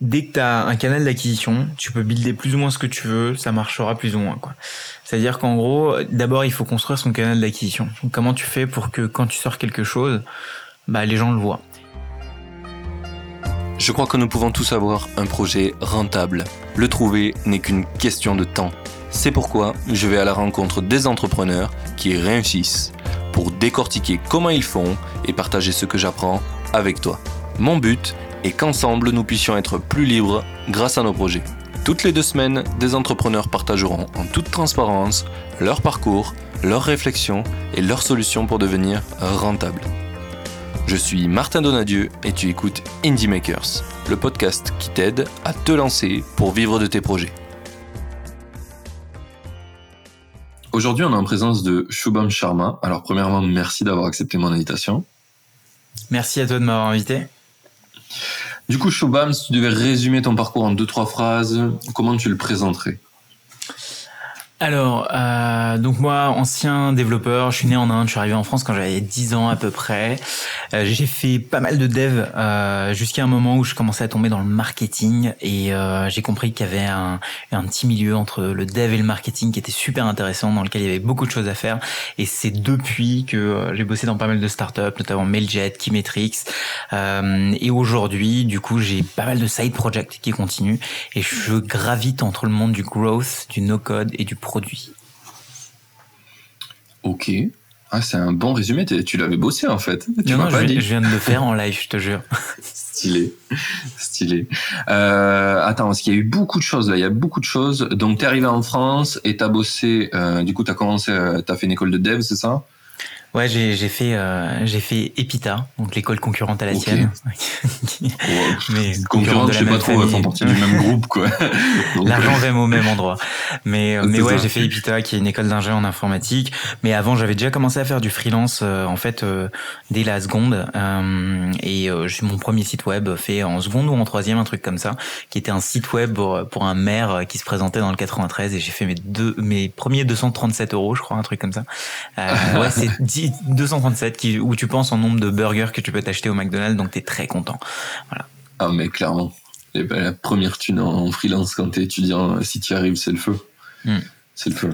dès que tu as un canal d'acquisition, tu peux builder plus ou moins ce que tu veux, ça marchera plus ou moins. C'est-à-dire qu'en gros, d'abord, il faut construire son canal d'acquisition. Comment tu fais pour que quand tu sors quelque chose, bah, les gens le voient? Je crois que nous pouvons tous avoir un projet rentable. Le trouver n'est qu'une question de temps. C'est pourquoi je vais à la rencontre des entrepreneurs qui réussissent pour décortiquer comment ils font et partager ce que j'apprends avec toi. Mon but est qu'ensemble nous puissions être plus libres grâce à nos projets. Toutes les deux semaines, des entrepreneurs partageront en toute transparence leur parcours, leurs réflexions et leurs solutions pour devenir rentables. Je suis Martin Donadieu et tu écoutes Indie Makers, le podcast qui t'aide à te lancer pour vivre de tes projets. Aujourd'hui, on est en présence de Shubham Sharma. Alors, premièrement, merci d'avoir accepté mon invitation. Merci à toi de m'avoir invité. Du coup, Shobam, si tu devais résumer ton parcours en deux, trois phrases, comment tu le présenterais? Alors, euh, donc moi, ancien développeur, je suis né en Inde, je suis arrivé en France quand j'avais 10 ans à peu près. Euh, j'ai fait pas mal de dev euh, jusqu'à un moment où je commençais à tomber dans le marketing et euh, j'ai compris qu'il y avait un, un petit milieu entre le dev et le marketing qui était super intéressant, dans lequel il y avait beaucoup de choses à faire. Et c'est depuis que euh, j'ai bossé dans pas mal de startups, notamment Mailjet, Keymetrix. Euh, et aujourd'hui, du coup, j'ai pas mal de side projects qui continuent et je gravite entre le monde du growth, du no-code et du produit. Ok. Ah, c'est un bon résumé. Tu l'avais bossé en fait. Tu non, non, je, viens de le faire en live, je te jure. Stylé, stylé. Euh, attends, parce qu'il y a eu beaucoup de choses là. Il y a beaucoup de choses. Donc, t'es arrivé en France et t'as bossé. Euh, du coup, t'as commencé. Euh, t'as fait une école de dev, c'est ça? Ouais, j'ai j'ai fait euh, j'ai fait Epita, donc l'école concurrente à la tienne. mais concurrente, je sais pas trop, elles font partie du même groupe quoi. L'argent va au même endroit. Mais mais ouais, j'ai fait Epita qui est une école d'ingé en informatique, mais avant j'avais déjà commencé à faire du freelance euh, en fait euh, dès la seconde euh, et j'ai mon premier site web fait en seconde ou en troisième un truc comme ça, qui était un site web pour, pour un maire qui se présentait dans le 93 et j'ai fait mes deux mes premiers 237 euros, je crois un truc comme ça. ouais, c'est 237 qui, où tu penses en nombre de burgers que tu peux t'acheter au McDonald's, donc tu es très content. Voilà. Ah, mais clairement. Ben, la première thune en freelance quand tu es étudiant, si tu arrives, c'est le feu. Hmm. C'est le feu.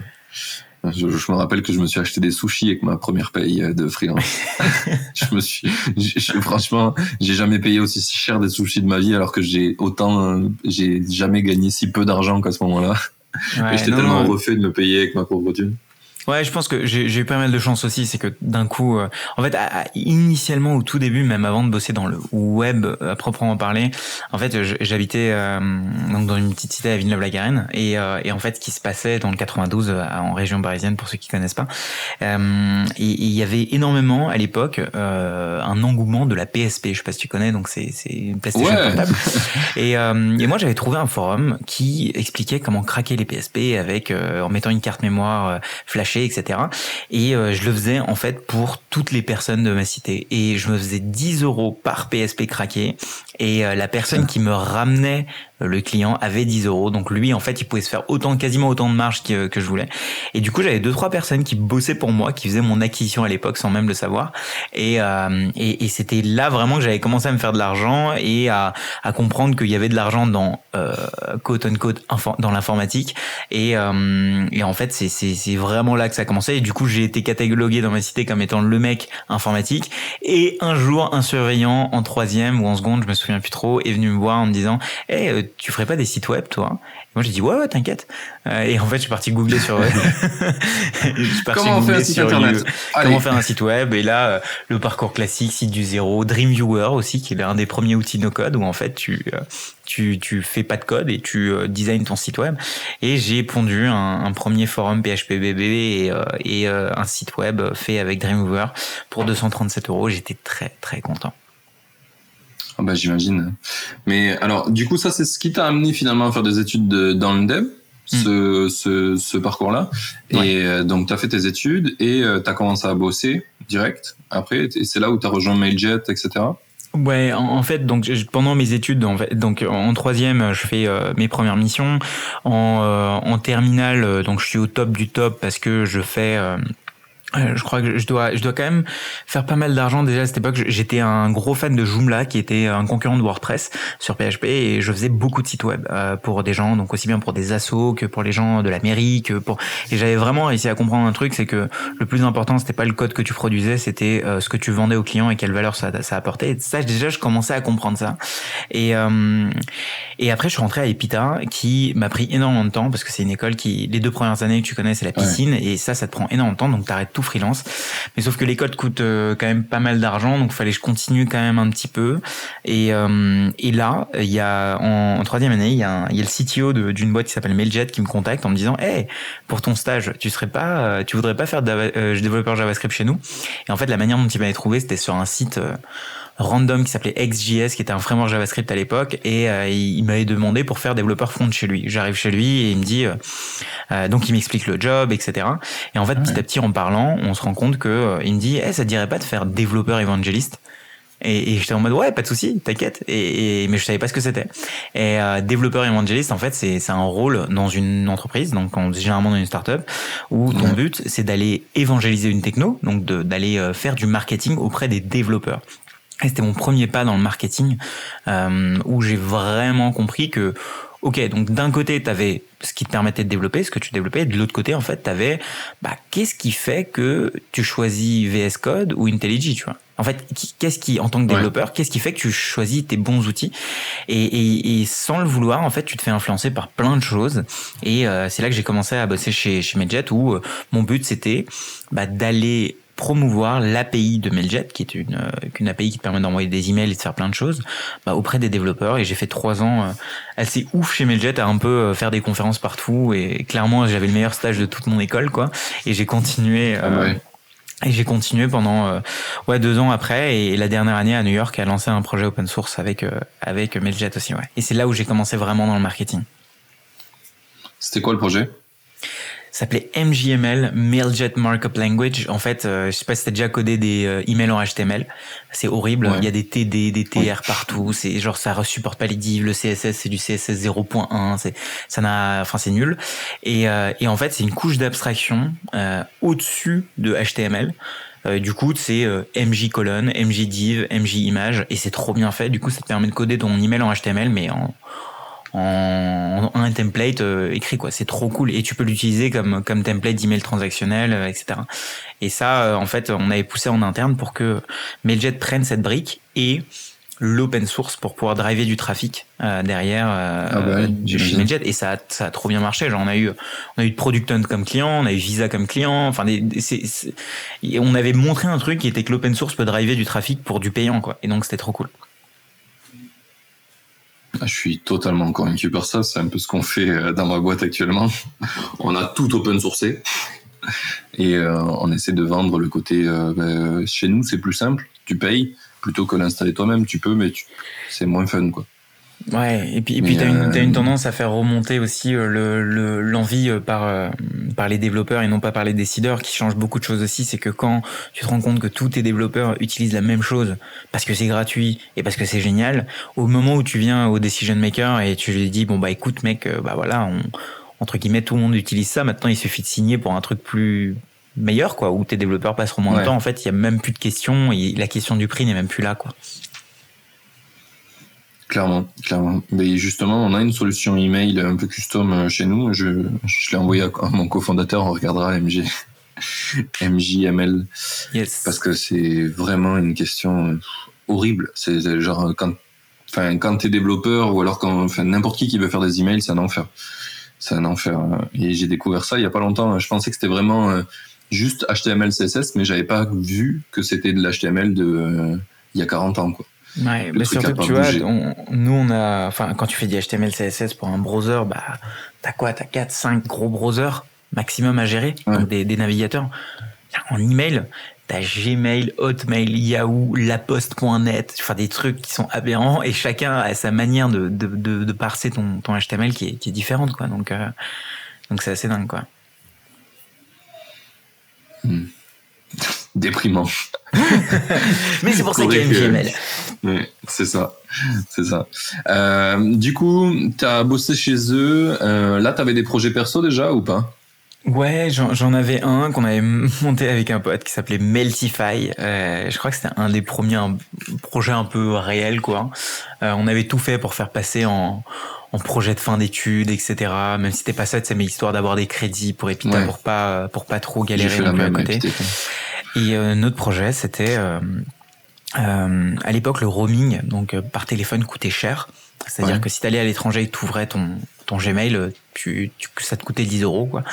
Je, me rappelle que je me suis acheté des sushis avec ma première paye de freelance. je me suis, franchement, j'ai jamais payé aussi cher des sushis de ma vie alors que j'ai autant, j'ai jamais gagné si peu d'argent qu'à ce moment-là. et j'étais tellement refait de me payer avec ma pauvre thune. Ouais, je pense que j'ai eu pas mal de chance aussi. C'est que d'un coup, euh, en fait, initialement au tout début, même avant de bosser dans le web à proprement parler, en fait, j'habitais euh, donc dans une petite cité à Villeneuve-la-Garenne et, euh, et, en fait, ce qui se passait dans le 92 en région parisienne, pour ceux qui connaissent pas, il y avait énormément à l'époque un engouement de la PSP. Je sais pas si tu connais, donc c'est une PlayStation portable. Et, et moi, j'avais trouvé un forum qui expliquait comment craquer les PSP avec en mettant une carte mémoire flash etc. Et euh, je le faisais en fait pour toutes les personnes de ma cité. Et je me faisais 10 euros par PSP craqué. Et euh, la personne qui me ramenait le client avait 10 euros. Donc lui, en fait, il pouvait se faire autant, quasiment autant de marge que, que je voulais. Et du coup, j'avais deux, trois personnes qui bossaient pour moi, qui faisaient mon acquisition à l'époque sans même le savoir. Et, euh, et, c'était là vraiment que j'avais commencé à me faire de l'argent et à, comprendre qu'il y avait de l'argent dans euh, quote unquote dans l'informatique. Et, euh, et en fait, c'est vraiment que ça a commencé. Et du coup, j'ai été catalogué dans ma cité comme étant le mec informatique. Et un jour, un surveillant en troisième ou en seconde, je me souviens plus trop, est venu me voir en me disant, hey, tu ferais pas des sites web, toi? Moi, j'ai dit, ouais, ouais, t'inquiète. Euh, et en fait, je suis parti googler sur. Comment on fait un site internet Comment faire un site web Et là, euh, le parcours classique, site du zéro, Dreamviewer aussi, qui est un des premiers outils no code où en fait tu euh, tu tu fais pas de code et tu designs ton site web. Et j'ai pondu un, un, premier forum PHPBB et, et un site web fait avec Dreamweaver pour 237 euros. J'étais très très content. Ah bah, j'imagine. Mais alors, du coup, ça, c'est ce qui t'a amené finalement à faire des études dans le dev, ce, hmm. ce, ce parcours-là. Et euh, donc, tu as fait tes études et euh, tu as commencé à bosser direct après. Et c'est là où tu as rejoint Mailjet, etc. Ouais, en, fait, donc pendant mes études, en fait, donc en troisième, je fais euh, mes premières missions. En, en terminale, donc je suis au top du top parce que je fais euh, je crois que je dois, je dois quand même faire pas mal d'argent déjà à cette époque. J'étais un gros fan de Joomla, qui était un concurrent de WordPress sur PHP, et je faisais beaucoup de sites web euh, pour des gens, donc aussi bien pour des assos que pour les gens de la mairie, que pour. Et j'avais vraiment réussi à comprendre un truc, c'est que le plus important, c'était pas le code que tu produisais, c'était euh, ce que tu vendais aux clients et quelle valeur ça, ça apportait. Et ça, déjà, je commençais à comprendre ça. Et et après, je suis rentré à Epita, qui m'a pris énormément de temps parce que c'est une école qui, les deux premières années que tu connais, c'est la piscine, et ça, ça te prend énormément de temps, donc t'arrêtes tout freelance. Mais sauf que l'école coûte euh, quand même pas mal d'argent, donc fallait que je continue quand même un petit peu. Et, euh, là, il y a en, troisième année, il y, a il y a le CTO d'une boîte qui s'appelle Mailjet qui me contacte en me disant, hey, pour ton stage, tu serais pas, euh, tu voudrais pas faire de développeur JavaScript chez nous? Et en fait, la manière dont il m'avait trouvé, c'était sur un site random qui s'appelait XJS, qui était un framework JavaScript à l'époque, et euh, il, m'avait demandé pour faire développeur front chez lui. J'arrive chez lui et il me dit, euh, euh, donc il m'explique le job, etc. Et en fait, petit à petit, en parlant, on se rend compte que il me dit, eh, ça te dirait pas de faire développeur évangéliste? Et, et j'étais en mode ouais pas de souci t'inquiète. Et, mais je savais pas ce que c'était. Et développeur évangéliste en fait c'est c'est un rôle dans une entreprise donc on, généralement dans une startup où ton but c'est d'aller évangéliser une techno donc d'aller faire du marketing auprès des développeurs c'était mon premier pas dans le marketing euh, où j'ai vraiment compris que Ok, donc d'un côté, tu avais ce qui te permettait de développer, ce que tu développais, et de l'autre côté, en fait, tu avais bah, qu'est-ce qui fait que tu choisis VS Code ou IntelliJ, tu vois? En fait, qu'est-ce qui, en tant que développeur, qu'est-ce qui fait que tu choisis tes bons outils? Et, et, et, sans le vouloir, en fait, tu te fais influencer par plein de choses. Et euh, c'est là que j'ai commencé à bosser chez, chez Medjet, où euh, mon but, c'était bah, d'aller promouvoir l'API de Mailjet, qui est une, euh, une API qui te permet d'envoyer des emails et de faire plein de choses, bah, auprès des développeurs. Et j'ai fait trois ans euh, assez ouf chez Mailjet à un peu euh, faire des conférences partout. Et clairement, j'avais le meilleur stage de toute mon école, quoi. Et j'ai continué. Ah et j'ai continué pendant ouais deux ans après et la dernière année à New York a lancé un projet open source avec avec Mailjet aussi ouais. Et c'est là où j'ai commencé vraiment dans le marketing. C'était quoi le projet? S'appelait MJML, Mailjet Markup Language. En fait, euh, je sais pas si t'as déjà codé des euh, emails en HTML. C'est horrible. Il y a des TD, des TR partout. C'est genre ça supporte pas les divs. Le CSS c'est du CSS 0.1. C'est ça n'a, enfin c'est nul. Et, euh, et en fait c'est une couche d'abstraction au-dessus de HTML. du coup, c'est MJ colonne, MJ div, MJ image, et c'est trop bien fait. Du coup, ça te permet de coder ton email en HTML, mais en, en, un template euh, écrit quoi. C'est trop cool. Et tu peux l'utiliser comme comme template d'email transactionnel euh, etc et ça euh, en fait on avait poussé en interne pour que Mailjet prenne cette brique et l'open source pour pouvoir driver du trafic derrière ah bah chez Mailjet. Et ça a, ça a trop bien marché. Genre on a eu on a eu Product Hunt comme client on a eu Visa comme client. Enfin des, on avait montré un truc qui était que l'open source peut driver du trafic pour du payant quoi. Et donc c'était trop cool je suis totalement convaincu par ça. C'est un peu ce qu'on fait euh, dans ma boîte actuellement. on a tout open sourcé et euh, on essaie de vendre le côté. Euh, ben, chez nous, c'est plus simple. Tu payes plutôt que l'installer toi-même. Tu peux, mais c'est moins fun, quoi. Ouais, et puis, et puis t'as une, as une tendance à faire remonter aussi le l'envie par par les développeurs et non pas par les décideurs qui change beaucoup de choses aussi. C'est que quand tu te rends compte que tous tes développeurs utilisent la même chose parce que c'est gratuit et parce que c'est génial, au moment où tu viens au decision maker et tu lui dis bon bah écoute mec, bah voilà, on, entre guillemets tout le monde utilise ça. Maintenant il suffit de signer pour un truc plus meilleur quoi, où tes développeurs passeront moins de temps. En fait, il y a même plus de questions et la question du prix n'est même plus là quoi. Clairement, clairement. Mais justement, on a une solution email un peu custom euh, chez nous. Je, je l'ai envoyé à mon cofondateur, on regardera MG, MJML. Yes. Parce que c'est vraiment une question euh, horrible. C'est genre quand, enfin, quand t'es développeur ou alors quand, enfin, n'importe qui qui veut faire des emails, c'est un enfer. C'est un enfer. Et j'ai découvert ça il y a pas longtemps. Je pensais que c'était vraiment euh, juste HTML, CSS, mais j'avais pas vu que c'était de l'HTML de, il y a 40 ans, quoi. Ouais, mais surtout que tu vois, nous on a, enfin, quand tu fais du HTML, CSS pour un browser, bah, t'as quoi, t'as 4, 5 gros browsers maximum à gérer, des, des, navigateurs. En email, t'as Gmail, Hotmail, Yahoo, laposte.net, enfin des trucs qui sont aberrants et chacun a sa manière de, de, de, de parser ton, ton HTML qui est, qui est différente, quoi. Donc, euh, donc c'est assez dingue, quoi. Hmm déprimant. Mais c'est pour ça qu'il y a MGML. c'est ça, c'est ça. Euh, du coup, tu as bossé chez eux. Euh, là, tu avais des projets perso déjà ou pas? Ouais, j'en avais un qu'on avait monté avec un pote qui s'appelait Meltify. Euh, je crois que c'était un des premiers projets un peu réels, quoi. Euh, on avait tout fait pour faire passer en, en projet de fin d'études, etc. Même si c'était pas ça, mais histoire d'avoir des crédits pour Epita pour pas pour pas trop galérer non plus à côté. Et euh, notre projet, c'était à l'époque le roaming, donc par téléphone coûtait cher. C'est-à-dire que si t'allais à l'étranger et t'ouvrais ton ton Gmail, tu, tu, ça te coûtait 10 euros quoi.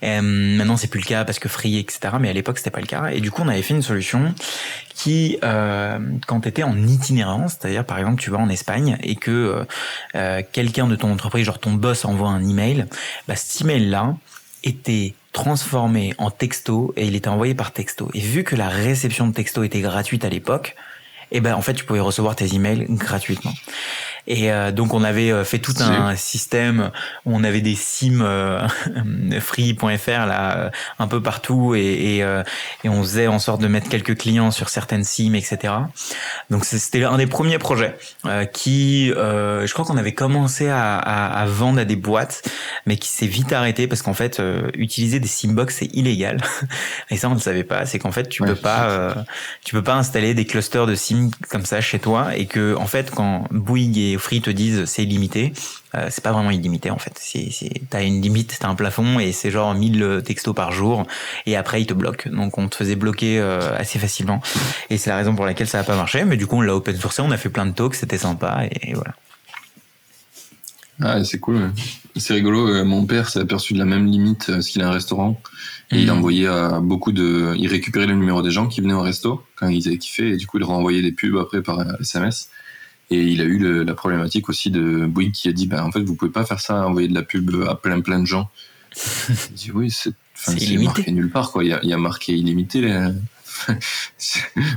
Et, maintenant c'est plus le cas parce que Free etc. Mais à l'époque c'était pas le cas. Et du coup on avait fait une solution qui, euh, quand tu étais en itinérance, c'est-à-dire par exemple tu vas en Espagne et que euh, euh, quelqu'un de ton entreprise, genre ton boss envoie un email, bah cet email là était transformé en texto et il était envoyé par texto. Et vu que la réception de texto était gratuite à l'époque, eh ben en fait tu pouvais recevoir tes emails gratuitement. Et euh, donc on avait euh, fait tout un système. Où on avait des sims euh, free.fr là un peu partout. Et, et, et, on faisait en sorte de mettre quelques clients sur certaines sims, etc. Donc c'était un des premiers projets qui, je crois qu'on avait commencé à, à, à, vendre à des boîtes, mais qui s'est vite arrêté parce qu'en fait utiliser des simbox c'est illégal. et ça on ne savait pas, c'est qu'en fait tu peux pas, tu peux pas installer des clusters de sims comme ça chez toi et que en fait quand Bouygues et Free te disent c'est illimité, euh, c'est pas vraiment illimité en fait. C'est, c'est, t'as une limite, t'as un plafond et c'est genre 1000 textos par jour et après ils te bloquent. Donc on te faisait bloquer euh, assez facilement et c'est la raison pour laquelle ça a pas marché. Mais du coup on l'a open sourcé, on a fait plein de talks, c'était sympa et, voilà. Ah c'est cool. C'est rigolo. Euh, mon père s'est aperçu de la même limite parce qu'il a un restaurant et il mmh. envoyait à beaucoup de, il récupérait le numéro des gens qui venaient au resto quand ils avaient kiffé et du coup il renvoyait des pubs après par SMS. Et il a eu le, la problématique aussi de Bouygues qui a dit, ben, en fait, vous pouvez pas faire ça, envoyer de la pub à plein plein de gens. il dit, oui, c'est marqué nulle part, quoi. Il y a, il y a marqué illimité. Là.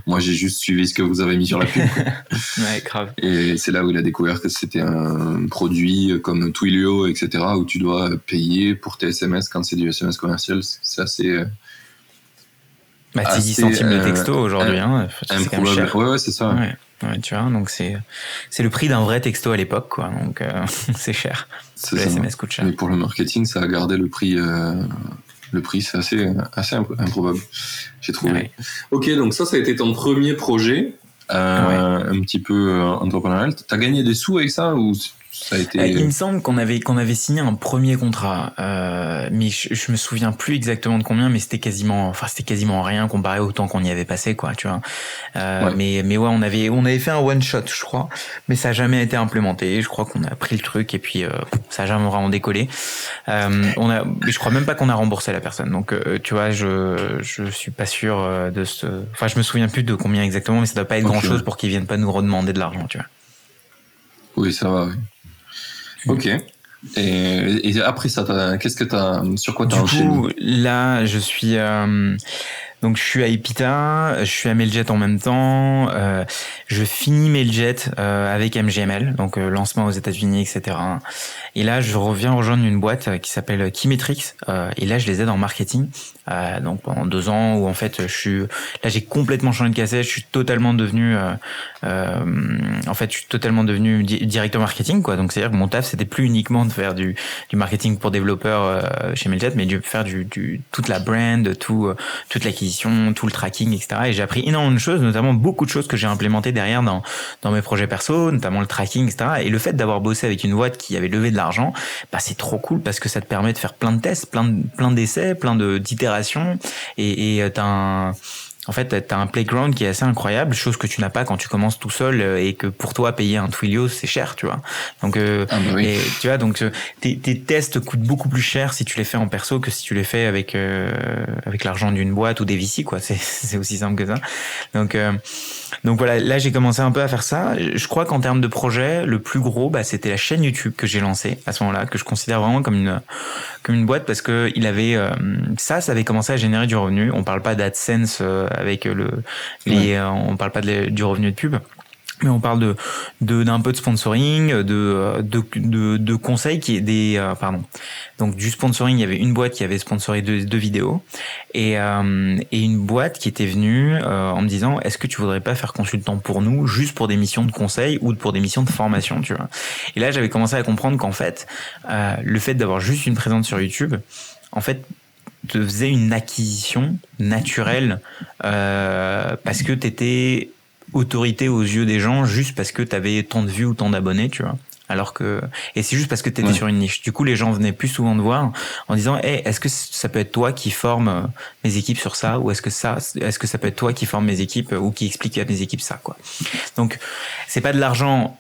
Moi, j'ai juste suivi ce que vous avez mis sur la pub. ouais, grave. Et c'est là où il a découvert que c'était un produit comme Twilio, etc., où tu dois payer pour tes SMS quand c'est du SMS commercial. C'est assez. Euh, bah, c'est 10 centimes de texto euh, aujourd'hui. Hein. Improbable. Ouais, ouais, c'est ça. Ouais. Ouais, tu vois, donc c'est c'est le prix d'un vrai texto à l'époque, quoi. Donc euh, c'est cher. Le SMS coûte cher. Mais pour le marketing, ça a gardé le prix. Euh, le prix, c'est assez assez improbable. J'ai trouvé. Ok, donc ça, ça a été ton premier projet, euh, un petit peu entrepreneurial. T'as gagné des sous avec ça ou euh, il me semble qu'on avait qu'on avait signé un premier contrat, euh, mais je, je, me souviens plus exactement de combien, mais c'était quasiment, enfin c'était quasiment rien comparé au temps qu'on y avait passé, quoi, tu vois. Euh, Mais mais ouais, on avait on avait fait un one shot, je crois, mais ça a jamais été implémenté. Je crois qu'on a pris le truc et puis euh, ça a jamais vraiment décollé. Euh, on a, je crois même pas qu'on a remboursé la personne. Donc euh, tu vois, je je suis pas sûr de ce, enfin je me souviens plus de combien exactement, mais ça doit pas être grand chose pour qu'ils viennent pas nous redemander de l'argent, tu vois. Oui, ça va. Oui. Ok. Et, et, après ça, qu'est-ce que t'as, sur quoi t'as enchaîné? Du coup, là, je suis, euh, donc je suis à Epita, je suis à Mailjet en même temps. Euh, je finis Mailjet euh, avec MGML, donc euh, lancement aux États-Unis, etc. Et là, je reviens rejoindre une boîte euh, qui s'appelle. Euh, et là, je les aide en marketing. donc pendant deux ans où en fait, je suis là, j'ai complètement changé de cassette. Je suis totalement devenu, en fait, je suis totalement devenu directeur marketing, quoi. Donc c'est à dire que mon taf, c'était plus uniquement de faire du, du marketing pour développeurs chez Mailjet, mais de faire du, du toute la brand, tout toute l'acquisition tout le tracking, etc. Et j'ai appris énormément de choses, notamment beaucoup de choses que j'ai implémentées derrière dans, dans mes projets perso, notamment le tracking, etc. Et le fait d'avoir bossé avec une boîte qui avait levé de l'argent, bah, c'est trop cool parce que ça te permet de faire plein de tests, plein plein d'essais, plein de, d'itérations. Et, et euh, un en fait, tu as un playground qui est assez incroyable, chose que tu n'as pas quand tu commences tout seul euh, et que pour toi payer un Twilio c'est cher, tu vois. Donc, euh, ah bah et, tu vois, donc euh, tes, tes, tests coûtent beaucoup plus cher si tu les fais en perso que si tu les fais avec avec l'argent d'une boîte ou des VC, quoi. C'est aussi simple que ça. Donc donc voilà, là j'ai commencé un peu à faire ça. Je crois qu'en termes de projet, le plus gros, bah, c'était la chaîne YouTube que j'ai lancée à ce moment-là, que je considère vraiment comme une comme une boîte parce que il avait ça, ça avait commencé à générer du revenu. On parle pas d'AdSense avec le les, euh, on parle pas du revenu de pub mais on parle de d'un peu de sponsoring, de de, de, de conseils qui est des euh, pardon. Donc du sponsoring, il y avait une boîte qui avait sponsoré deux, vidéos et euh, et une boîte qui était venue en me disant est-ce que tu voudrais pas faire consultant pour nous juste pour des missions de conseil ou pour des missions de formation, tu vois? Et là, j'avais commencé à comprendre qu'en fait le fait d'avoir juste une présence sur YouTube, en fait te faisait une acquisition naturelle euh, parce que tu étais autorité aux yeux des gens juste parce que tu avais tant de vues ou tant d'abonnés, tu vois. Alors que et c'est juste parce que tu étais sur une niche. Du coup, les gens venaient plus souvent te voir en disant hey, est-ce que ça peut être toi qui forme euh, mes équipes sur ça ou est-ce que ça est-ce que ça peut être toi qui forme mes équipes ou qui explique à mes équipes ça quoi." Donc, c'est pas de l'argent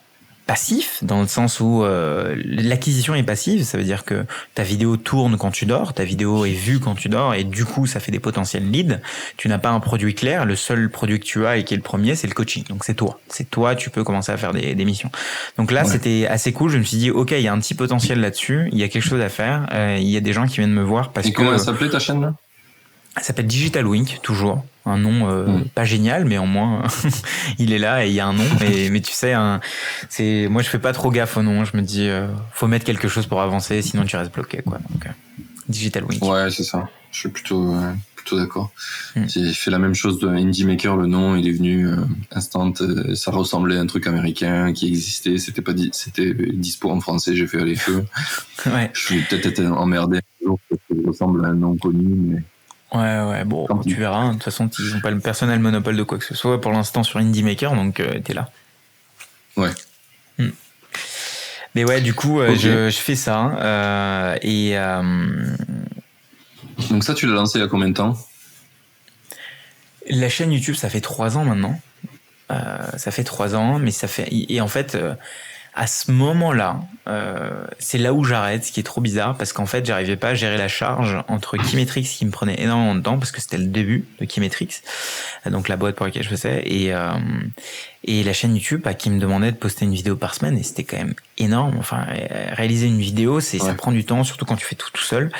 passif dans le sens où euh, l'acquisition est passive, ça veut dire que ta vidéo tourne quand tu dors, ta vidéo est vue quand tu dors et du coup ça fait des potentiels leads. Tu n'as pas un produit clair, le seul produit que tu as et qui est le premier, c'est le coaching. Donc c'est toi, c'est toi, tu peux commencer à faire des, des missions. Donc là c'était assez cool. Je me suis dit ok, il y a un petit potentiel là-dessus, il y a quelque chose à faire. Euh, il y a des gens qui viennent me voir parce et que. Comment s'appelait ta chaîne là? Elle s'appelle Digital Wink toujours. Un nom euh, mm. pas génial mais au moins il est là et il y a un nom. Mais tu sais c'est moi je fais pas trop gaffe au nom. Je me dis euh, faut mettre quelque chose pour avancer sinon tu restes bloqué quoi. Donc euh, Digital Wink. Ouais c'est ça. Je suis plutôt plutôt d'accord. Mm. j'ai fait la même chose de Indie Maker le nom il est venu instant ça ressemblait à un truc américain qui existait. C'était pas c'était dispo en français j'ai fait les feux ouais. je vais peut-être être emmerdé un jour parce que ça ressemble à un nom connu mais Ouais, ouais, bon, tu verras. Hein. De toute façon, ils n'ont pas le personnel monopole de quoi que ce soit pour l'instant sur Indie Maker, donc euh, t'es là. Ouais. Hmm. Mais ouais, du coup, euh, je, je, fais ça. Hein, euh, et. Donc, ça, tu l'as lancé il y a combien de temps? La chaîne YouTube, ça fait trois ans maintenant. ça fait trois ans, mais ça fait. Et en fait à ce moment-là, euh, c'est là où j'arrête, ce qui est trop bizarre, parce qu'en fait, j'arrivais pas à gérer la charge entre Kimetrix qui me prenait énormément de temps, parce que c'était le début de Kimetrix, donc la boîte pour laquelle je faisais, et, euh, et la chaîne YouTube bah, qui me demandait de poster une vidéo par semaine, et c'était quand même énorme. Enfin, réaliser une vidéo, c'est ça prend du temps, surtout quand tu fais tout tout seul.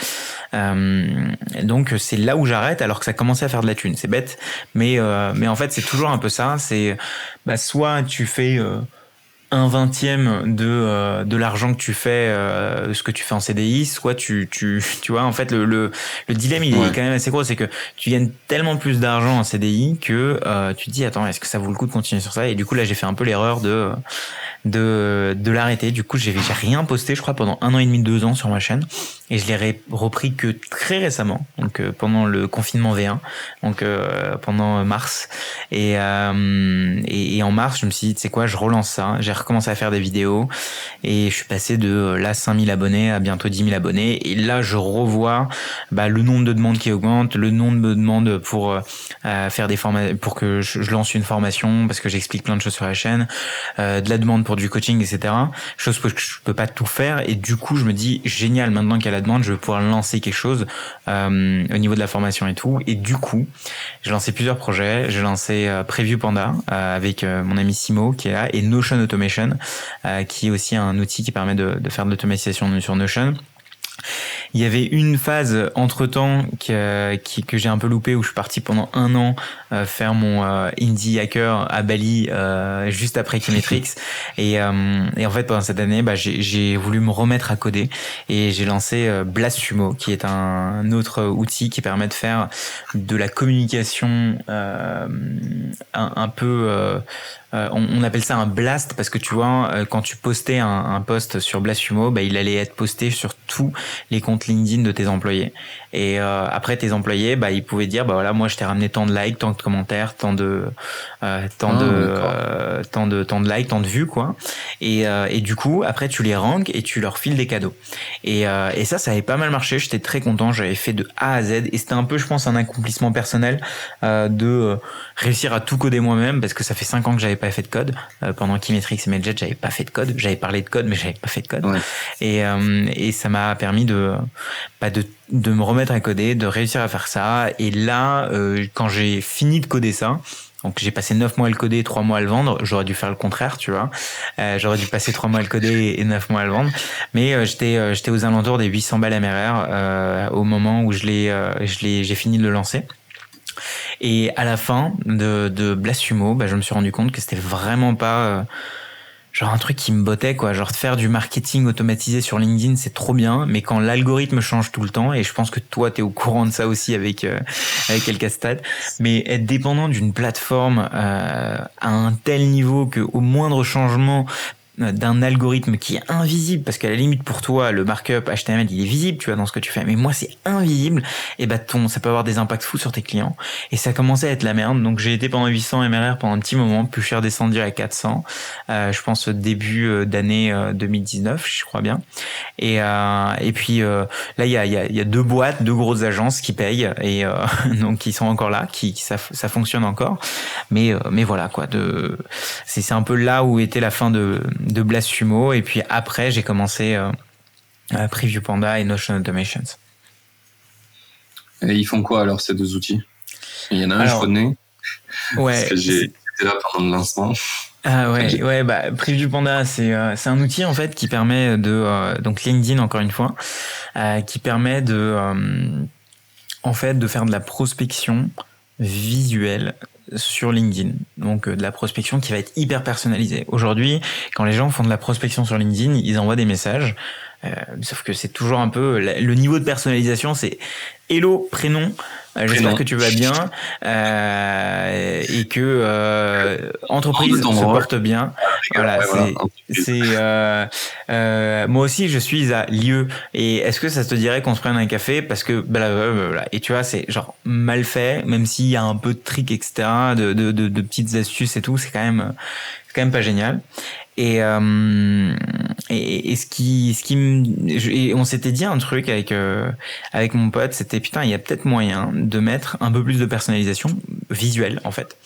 Euh, donc c'est là où j'arrête, alors que ça commençait à faire de la thune. C'est bête, mais euh, mais en fait, c'est toujours un peu ça. C'est bah, soit tu fais euh, un vingtième de euh, de l'argent que tu fais euh, ce que tu fais en CDI soit tu tu tu vois en fait le le, le dilemme il est quand même assez gros c'est que tu gagnes tellement plus d'argent en CDI que euh, tu te dis attends est-ce que ça vaut le coup de continuer sur ça? Et du coup là j'ai fait un peu l'erreur de de, de l'arrêter. Du coup, j'ai rien posté, je crois, pendant un an et demi, deux ans sur ma chaîne. Et je l'ai repris que très récemment, donc euh, pendant le confinement V1, donc euh, pendant mars. Et, euh, et, et, en mars, je me suis dit, tu sais quoi, je relance ça. J'ai recommencé à faire des vidéos et je suis passé de là 5000 abonnés à bientôt 10 000 abonnés. Et là, je revois bah, le nombre de demandes qui augmente, le nombre de demandes pour faire des formations, pour que je, lance une formation parce que j'explique plein de choses sur la chaîne, de la demande pour du coaching, etc. Chose que je peux pas tout faire. Et du coup, je me dis, génial, maintenant qu'il y a la demande, je vais pouvoir lancer quelque chose euh, au niveau de la formation et tout. Et du coup, j'ai lancé plusieurs projets. J'ai lancé euh, Preview Panda euh, avec euh, mon ami Simo qui est là et Notion Automation, euh, qui est aussi un outil qui permet de, de faire de l'automatisation sur Notion. Il y avait une phase entre temps que, que j'ai un peu loupé où je suis parti pendant un an euh, faire mon euh, indie hacker à Bali euh, juste après Kimetrix et, et en fait pendant cette année bah, j'ai voulu me remettre à coder et j'ai lancé Blastsumo qui est un autre outil qui permet de faire de la communication un, un, peu euh, on, appelle ça un blast parce que tu vois, euh, quand tu postais un, un post sur Blastsumo, bah, il allait être posté sur tous les comptes LinkedIn de tes employés. Et euh, après, tes employés, bah, ils pouvaient dire, bah voilà, moi, je t'ai ramené tant de likes, tant de commentaires, tant de, euh, tant, ah, de euh, tant de, tant de likes, tant de vues, quoi. Et, euh, et du coup, après, tu les ranks et tu leur files des cadeaux. Et, et ça, ça avait pas mal marché. J'étais très content. J'avais fait de A à Z. Et c'était un peu, je pense, un accomplissement personnel de réussir à tout coder moi-même parce que ça fait cinq ans que j'avais pas fait de code. pendant Kimetrix et Medjet, j'avais pas fait de code. J'avais parlé de code, mais j'avais pas fait de code. Et, et ça m'a permis de, pas de de me remettre à coder, de réussir à faire ça. Et là, euh, quand j'ai fini de coder ça, donc j'ai passé 9 mois à le coder, 3 mois à le vendre. J'aurais dû faire le contraire, tu vois. Euh, j'aurais dû passer 3 mois à le coder et 9 mois à le vendre. Mais euh, j'étais euh, j'étais aux alentours des 800 balles MRR euh, au moment où je l'ai je l'ai j'ai fini de le lancer. Et à la fin de de Blasumo, bah, je me suis rendu compte que c'était vraiment pas genre un truc qui me bottait quoi. Genre faire du marketing automatisé sur LinkedIn c'est trop bien mais quand l'algorithme change tout le temps et je pense que toi tu es au courant de ça aussi avec euh, avec mais être dépendant d'une plateforme euh, à un tel niveau que au moindre changement d'un algorithme qui est invisible, parce qu'à la limite pour toi, le markup HTML, il est visible, tu vois, dans ce que tu fais, mais moi, c'est invisible, et bah, ton, ça peut avoir des impacts fous sur tes clients. Et ça commençait à être la merde. Donc, j'ai été pendant 800 MRR pendant un petit moment, plus cher descendu à 400, euh, je pense début euh, d'année 2019, je crois bien. Et, et puis, là, il y a, y, y a deux boîtes, deux grosses agences qui payent, et donc, qui sont encore là, qui, qui ça, fonctionne encore. Mais, mais voilà, quoi, de, c'est un peu là où était la fin de Blast Et puis après, j'ai commencé euh, Preview Panda et Notion Automations. Et ils font quoi alors ces deux outils? Il y en a un, je connais. Ouais. Parce que j'étais là pendant le lancement. Ah ouais, ouais, bah Preview Panda, c'est euh, c'est un outil en fait qui permet de euh, donc LinkedIn encore une fois, euh, qui permet de en fait de faire de la prospection visuelle sur LinkedIn. Donc euh, de la prospection qui va être hyper personnalisée. Aujourd'hui, quand les gens font de la prospection sur LinkedIn, ils envoient des messages. Euh, sauf que c'est toujours un peu le niveau de personnalisation, c'est hello prénom. Euh, J'espère que tu vas bien. Euh, et que euh, entreprise se porte bien. Voilà, c'est euh, euh, moi aussi je suis à lieu et est-ce que ça te dirait qu'on se prenne un café? Parce que blablabla. et tu vois c'est genre mal fait même s'il y a un peu de trick etc de, de, de, de petites astuces et tout c'est quand même c'est quand même pas génial et, euh, ce qui, on s'était dit un truc avec euh, avec mon pote, c'était putain, il y a peut-être moyen de mettre un peu plus de personnalisation visuelle en fait.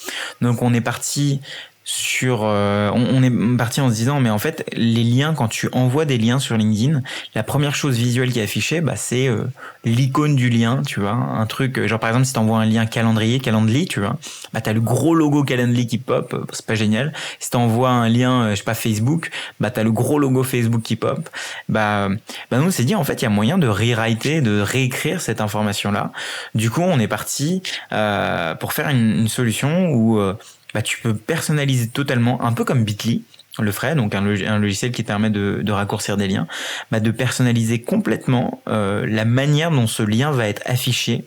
Donc on est parti sur euh, on, est parti en se disant mais en fait les liens quand tu envoies des liens sur LinkedIn la première chose visuelle qui est affichée bah, c'est euh, l'icône du lien tu vois. Un truc genre par exemple si tu envoies un lien calendrier calendly tu vois bah t'as le gros logo calendly qui pop c'est pas génial. Si tu envoies un lien euh, je sais pas Facebook bah t'as le gros logo Facebook qui pop. Bah bah nous on s'est dit en fait il y a moyen de rewriter de réécrire cette information là du coup on est parti pour faire une, une solution où bah, tu peux personnaliser totalement, un peu comme Bitly le ferait, donc un, logiciel qui permet de, raccourcir des liens, bah, de personnaliser complètement euh, la manière dont ce lien va être affiché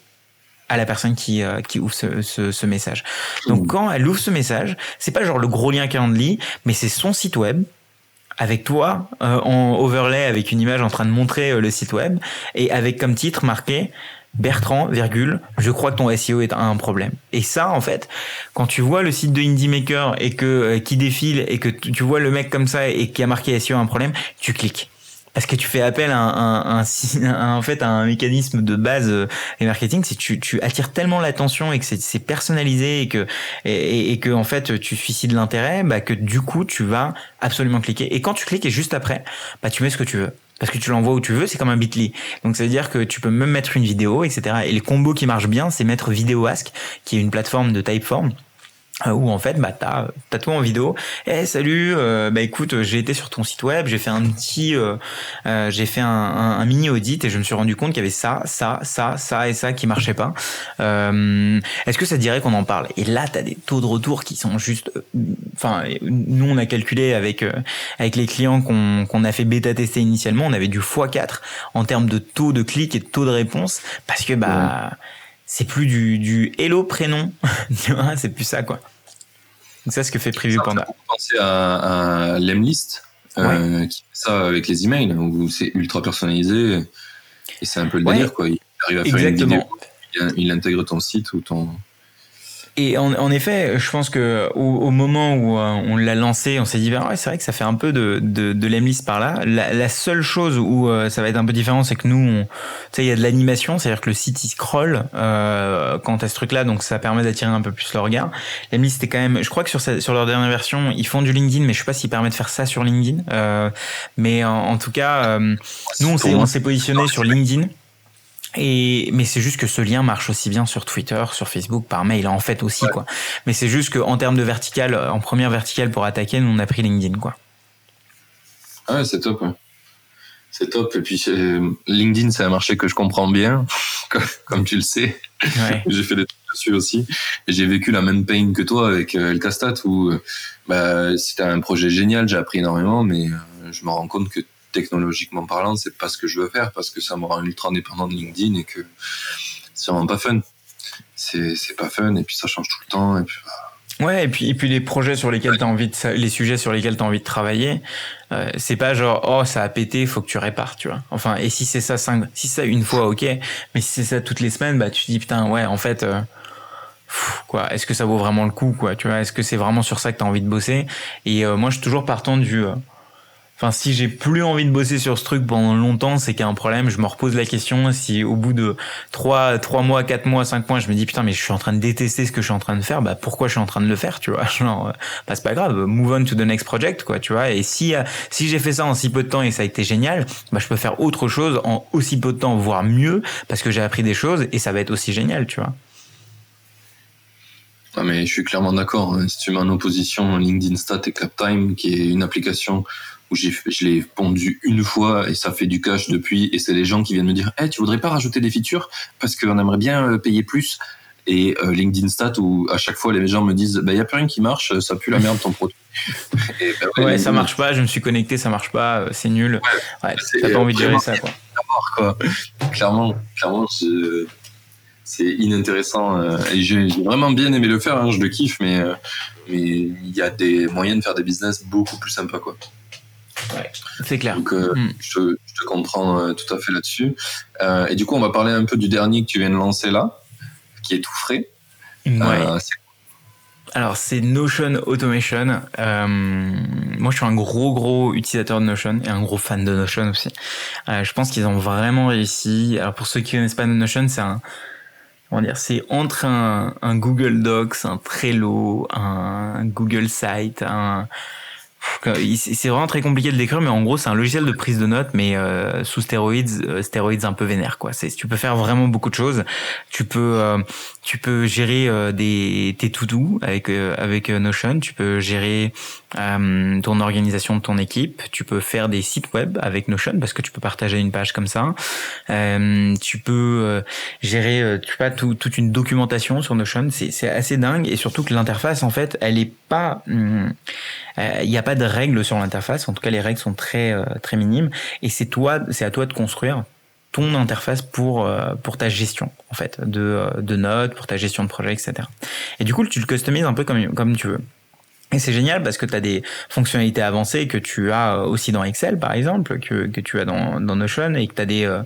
à la personne qui, euh, qui ouvre ce, message. Donc quand elle ouvre ce message, c'est pas genre le gros lien Calendly, mais c'est son site web avec toi euh, en overlay avec une image en train de montrer le site web et avec comme titre marqué Bertrand, virgule, je crois que ton SEO est un problème. Et ça, en fait, quand tu vois le site de Indie Maker et que euh, qui défile et que tu vois le mec comme ça et qui a marqué SEO un problème, tu cliques. Parce que tu fais appel à un, en fait, à un mécanisme de base euh, et marketing, c'est tu, tu attires tellement l'attention et que c'est personnalisé et que et, et, que en fait tu suicides l'intérêt, bah que du coup tu vas absolument cliquer. Et quand tu cliques et juste après, bah tu mets ce que tu veux parce que tu l'envoies où tu veux, c'est comme un Bitly. Donc ça veut dire que tu peux même mettre une vidéo, etc. Et les combos qui marchent bien, c'est mettre Vidéo Ask, qui est une plateforme de Typeform où en fait bah t'as as tout en vidéo. Eh salut euh, bah écoute j'ai été sur ton site web j'ai fait un petit euh, j'ai fait un, mini audit et je me suis rendu compte qu'il y avait ça ça ça ça et ça qui marchait pas. Est-ce que ça dirait qu'on en parle? Et là t'as des taux de retour qui sont juste enfin nous on a calculé avec avec les clients qu'on qu'on a fait bêta tester initialement on avait du x4 en termes de taux de clics et de taux de réponse parce que bah c'est plus du, du hello prénom, c'est plus ça quoi. Donc ça, ce que fait Preview Panda. Penser à, à Lemlist, euh, qui fait ça avec les emails, où c'est ultra personnalisé et c'est un peu le délire quoi. Il arrive à faire Exactement. une vidéo, il intègre ton site ou ton et en, en, effet, je pense que au, au moment où euh, on l'a lancé, on s'est dit, bah ouais, c'est vrai que ça fait un peu de, de, de l'emlist par là. La, la, seule chose où euh, ça va être un peu différent, c'est que nous, tu sais, il y a de l'animation, c'est-à-dire que le site il scroll euh, quant à ce truc-là, donc ça permet d'attirer un peu plus le regard. L'emlist c'était quand même, je crois que sur, sur leur dernière version, ils font du LinkedIn, mais je sais pas s'ils permettent de faire ça sur LinkedIn. Euh, mais en, en, tout cas, euh, nous on s'est positionné sur LinkedIn. Et mais c'est juste que ce lien marche aussi bien sur Twitter, sur Facebook, par mail en fait aussi quoi. Mais c'est juste que en termes de vertical, en première verticale pour attaquer, nous on a pris LinkedIn quoi. Ah ouais, c'est top. C'est top. Et puis LinkedIn, c'est un marché que je comprends bien, comme tu le sais. j'ai fait des trucs dessus aussi. J'ai vécu la même pain que toi avec euh, El Castat où euh, bah, c'était un projet génial, j'ai appris énormément, mais euh, je me rends compte que technologiquement parlant, c'est pas ce que je veux faire parce que ça me rend ultra dépendant de LinkedIn et que c'est vraiment pas fun. C'est pas fun et puis ça change tout le temps et puis. Bah, Ouais, et puis, et puis les projets sur lesquels tu as envie de, les sujets sur lesquels tu as envie de travailler, euh, c'est pas genre, oh, ça a pété, faut que tu répares, tu vois. Enfin, et si c'est ça cinq, si ça une fois, ok, mais si c'est ça toutes les semaines, bah, tu te dis, putain, ouais, en fait, euh, quoi, est-ce que ça vaut vraiment le coup, quoi, tu vois, est-ce que c'est vraiment sur ça que tu as envie de bosser? Et euh, moi, je suis toujours partant du, Enfin, si j'ai plus envie de bosser sur ce truc pendant longtemps, c'est qu'il y a un problème. Je me repose la question. Si au bout de 3, 3 mois, 4 mois, 5 mois, je me dis putain, mais je suis en train de détester ce que je suis en train de faire, bah pourquoi je suis en train de le faire, tu vois? Genre, euh, bah c'est pas grave. Move on to the next project, quoi, tu vois? Et si euh, si j'ai fait ça en si peu de temps et ça a été génial, bah je peux faire autre chose en aussi peu de temps, voire mieux, parce que j'ai appris des choses et ça va être aussi génial, tu vois? Ah mais je suis clairement d'accord. Hein. Si tu mets en opposition LinkedIn Stat et CapTime, qui est une application où je l'ai pondu une fois et ça fait du cash depuis. Et c'est les gens qui viennent me dire hey, tu voudrais pas rajouter des features? Parce qu'on aimerait bien euh, payer plus. Et euh, LinkedIn Stat où à chaque fois les gens me disent bah y a plus rien qui marche ça pue la merde ton produit. Bah ouais, ça marche pas je me suis connecté ça marche pas euh, c'est nul. Ouais, t'as pas envie de gérer ça quoi. quoi. Clairement clairement c'est inintéressant et j'ai vraiment bien aimé le faire hein, je le kiffe mais mais il y a des moyens de faire des business beaucoup plus sympas quoi c'est clair. Donc, euh, hmm. je, te comprends euh, tout à fait là-dessus. Euh, et du coup, on va parler un peu du dernier que tu viens de lancer là, qui est tout frais. alors, c'est Notion Automation. moi, je suis un gros, gros utilisateur de Notion et un gros fan de Notion aussi. je pense qu'ils ont vraiment réussi. Alors, pour ceux qui connaissent pas Notion, c'est un, comment dire, c'est entre un, un, Google Docs, un Trello, un Google Site, un, c'est vraiment très compliqué de décrire, mais en gros, c'est un logiciel de prise de notes, mais euh, sous stéroïdes, euh, stéroïdes un peu vénère, quoi. C'est, tu peux faire vraiment beaucoup de choses. Tu peux, euh, tu peux gérer des tes to-do avec avec Notion. Tu peux gérer ton organisation de ton équipe. Tu peux faire des sites web avec Notion parce que tu peux partager une page comme ça. tu peux gérer, tu pas toute une documentation sur Notion. C'est, assez dingue et surtout que l'interface, en fait, elle est pas, hum, il n'y a pas de règles sur l'interface. En tout cas, les règles sont très euh, très minimes. Et c'est toi, c'est à toi de construire ton interface pour euh, pour ta gestion en fait de, euh, de notes, pour ta gestion de projet, etc. Et du coup, tu le customises un peu comme comme tu veux. Et c'est génial parce que tu as des fonctionnalités avancées que tu as aussi dans Excel, par exemple, que, que tu as dans, dans Notion, et que tu as, des,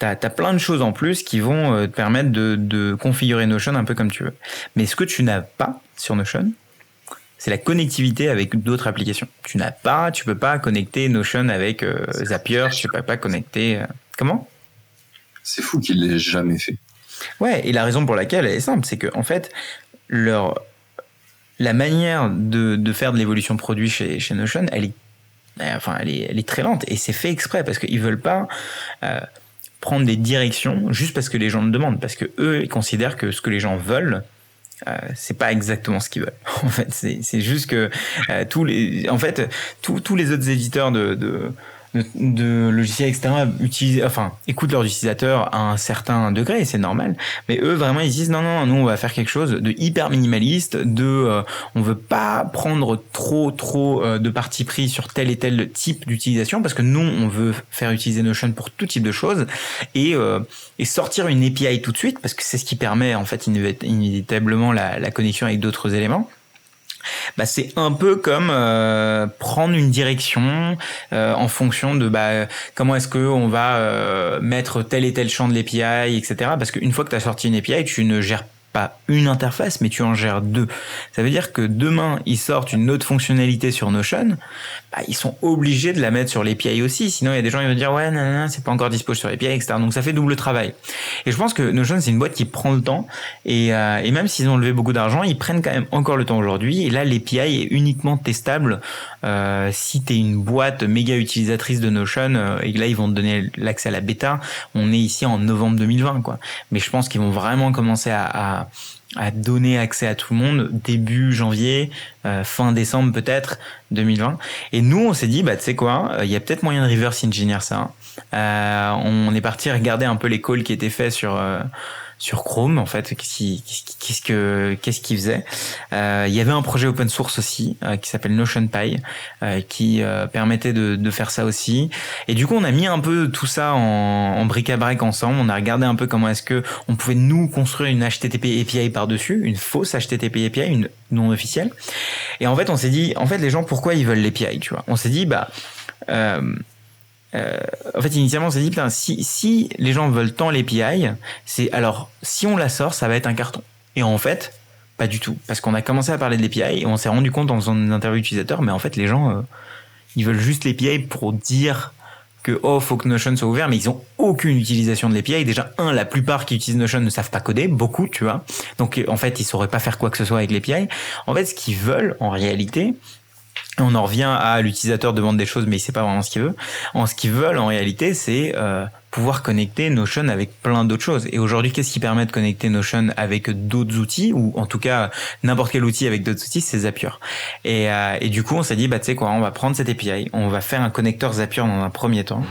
t'as, plein de choses en plus qui vont te permettre de, de configurer Notion un peu comme tu veux. Mais ce que tu n'as pas sur Notion, c'est la connectivité avec d'autres applications. Tu n'as pas, tu peux pas connecter Notion avec euh, Zapier, tu peux pas connecter. Euh, comment? C'est fou qu'il l'ait jamais fait. Ouais, et la raison pour laquelle elle est simple, c'est que en fait leur la manière de, de faire de l'évolution produit chez, chez Notion, elle est enfin elle est, elle est très lente et c'est fait exprès parce qu'ils veulent pas euh, prendre des directions juste parce que les gens le demandent parce que eux ils considèrent que ce que les gens veulent euh, c'est pas exactement ce qu'ils veulent. En fait, c'est juste que euh, tous les, en fait, tous les autres éditeurs de de, logiciels, etc., utilisent, enfin, écoutent leurs utilisateurs à un certain degré, c'est normal. Mais eux, vraiment, ils disent non, non, nous, on va faire quelque chose de hyper minimaliste, de, euh, on veut pas prendre trop, trop euh, de parti pris sur tel et tel type d'utilisation, parce que nous, on veut faire utiliser Notion pour tout type de choses, et, euh, et sortir une API tout de suite, parce que c'est ce qui permet, en fait, inévitablement la connexion avec d'autres éléments bah, c'est un peu comme euh, prendre une direction euh, en fonction de bah, comment est-ce qu'on va euh, mettre tel et tel champ de l'API, etc. Parce qu'une fois que tu as sorti une API, tu ne gères une interface, mais tu en gères deux. Ça veut dire que demain, ils sortent une autre fonctionnalité sur Notion, bah, ils sont obligés de la mettre sur l'API aussi. Sinon, il y a des gens qui vont dire, ouais, non, non, c'est pas encore dispo sur l'API, etc. Donc, ça fait double travail. Et je pense que Notion, c'est une boîte qui prend le temps. Et, euh, et même s'ils ont levé beaucoup d'argent, ils prennent quand même encore le temps aujourd'hui. Et là, l'API est uniquement testable euh, si tu es une boîte méga utilisatrice de Notion. Euh, et là, ils vont te donner l'accès à la bêta. On est ici en novembre 2020, quoi. Mais je pense qu'ils vont vraiment commencer à, à à donner accès à tout le monde début janvier, euh, fin décembre peut-être 2020. Et nous, on s'est dit, bah tu sais quoi, euh, il y a peut-être moyen de reverse engineer ça. Euh, on est parti regarder un peu les calls qui étaient faits sur sur Chrome en fait qu'est-ce que qu'est-ce qu'il faisait. Euh, il y avait un projet open source aussi euh, qui s'appelle NotionPy euh, qui euh, permettait de, de, faire ça aussi. Et du coup on a mis un peu tout ça en, en bric-à-brac ensemble. On a regardé un peu comment est-ce que on pouvait nous construire une HTTP API par dessus une fausse HTTP API une non officielle. Et en fait on s'est dit en fait les gens pourquoi ils veulent l'API tu vois? On s'est dit bah euh, en fait, initialement, on s'est dit, si, les gens veulent tant l'API, alors, si on la sort, ça va être un carton. Et en fait, pas du tout. Parce qu'on a commencé à parler de l'API et on s'est rendu compte en faisant des interviews utilisateurs, mais en fait, les gens, euh, ils veulent juste l'API pour dire que, oh, faut que Notion soit ouvert, mais ils ont aucune utilisation de l'API. Déjà, un, la plupart qui utilisent Notion ne savent pas coder, beaucoup, tu vois. Donc, en fait, ils sauraient pas faire quoi que ce soit avec l'API. En fait, ce qu'ils veulent, en réalité, on en revient à l'utilisateur demande des choses mais il sait pas vraiment ce qu'il veut. En ce qu'ils veulent en réalité, c'est euh, pouvoir connecter Notion avec plein d'autres choses. Et aujourd'hui, qu'est-ce qui permet de connecter Notion avec d'autres outils ou en tout cas n'importe quel outil avec d'autres outils, c'est Zapier. Et, euh, et du coup, on s'est dit bah tu sais quoi, on va prendre cette API, on va faire un connecteur Zapier dans un premier temps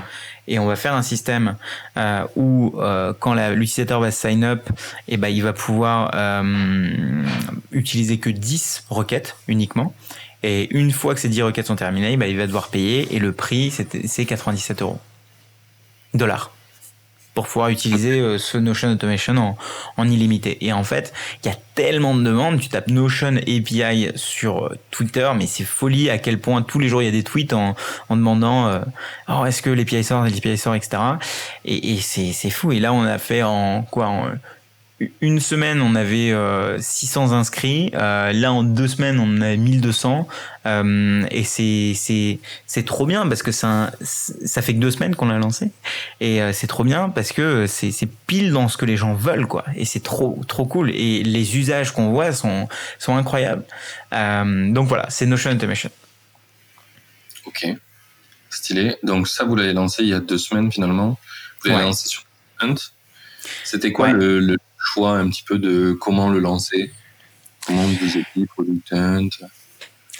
et on va faire un système euh, où euh, quand l'utilisateur va sign up, et ben il va pouvoir euh, utiliser que 10 requêtes uniquement et une fois que ces 10 requêtes sont terminées, bah, il va devoir payer et le prix, c'est 97 euros. Dollars. Pour pouvoir utiliser euh, ce Notion Automation en, en illimité. Et en fait, il y a tellement de demandes. Tu tapes Notion API sur euh, Twitter, mais c'est folie à quel point tous les jours il y a des tweets en, en demandant euh, oh, est-ce que l'API sort, l'API sort, etc. Et, c'est fou. Et là, on a fait en quoi en, une semaine, on avait 600 euh, inscrits. Euh, là, en deux semaines, on en a 1200. Euh, et c'est c'est c'est trop bien parce que ça ça fait que deux semaines qu'on l'a lancé. Et c'est trop bien parce que c'est c'est pile dans ce que les gens veulent quoi. Et c'est trop trop cool. Et les usages qu'on voit sont sont incroyables. donc voilà, c'est Notion Automation. Ok, stylé. Donc ça, vous l'avez lancé il y a deux semaines finalement. Vous l'avez lancé sur Hunt. C'était quoi le choix un petit peu de comment le lancer Comment vous étiez Product Hunt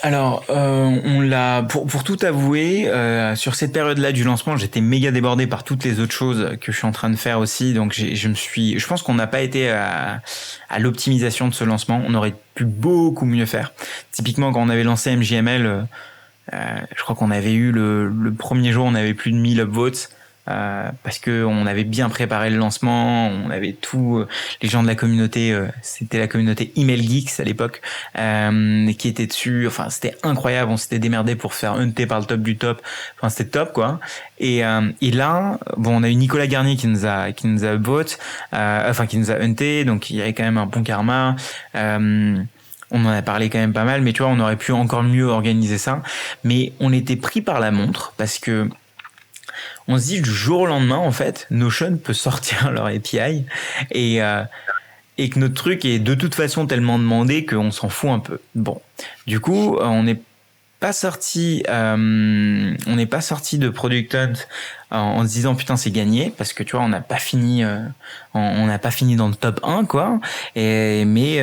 alors, euh, on l'a pour, pour tout avouer, euh, sur cette période-là du lancement, j'étais méga débordé par toutes les autres choses que je suis en train de faire aussi. Donc, je me suis, je pense qu'on n'a pas été à, l'optimisation de ce lancement. On aurait pu beaucoup mieux faire. Typiquement, quand on avait lancé MJML, euh, je crois qu'on avait eu le, le premier jour, on avait plus de 1000 upvotes. Euh, parce que on avait bien préparé le lancement, on avait tous euh, les gens de la communauté, euh, c'était la communauté Email Geeks à l'époque, euh, qui était dessus. Enfin, c'était incroyable. On s'était démerdé pour faire hunter par le top du top. Enfin, c'était top quoi. Et, et là, bon, on a eu Nicolas Garnier qui nous a qui nous a vote, enfin qui nous a hunté, donc il y avait quand même un bon karma. on en a parlé quand même pas mal, mais tu vois, on aurait pu encore mieux organiser ça. Mais on était pris par la montre parce que on se dit du jour au lendemain, en fait, Notion peut sortir leur API et, euh, et que notre truc est de toute façon tellement demandé qu'on s'en fout un peu. Bon, du coup, on n'est pas sorti, euh, on n'est pas sorti de Product Hunt en, se disant putain c'est gagné parce que tu vois on n'a pas fini, euh, on n'a pas fini dans le top 1 quoi. Et mais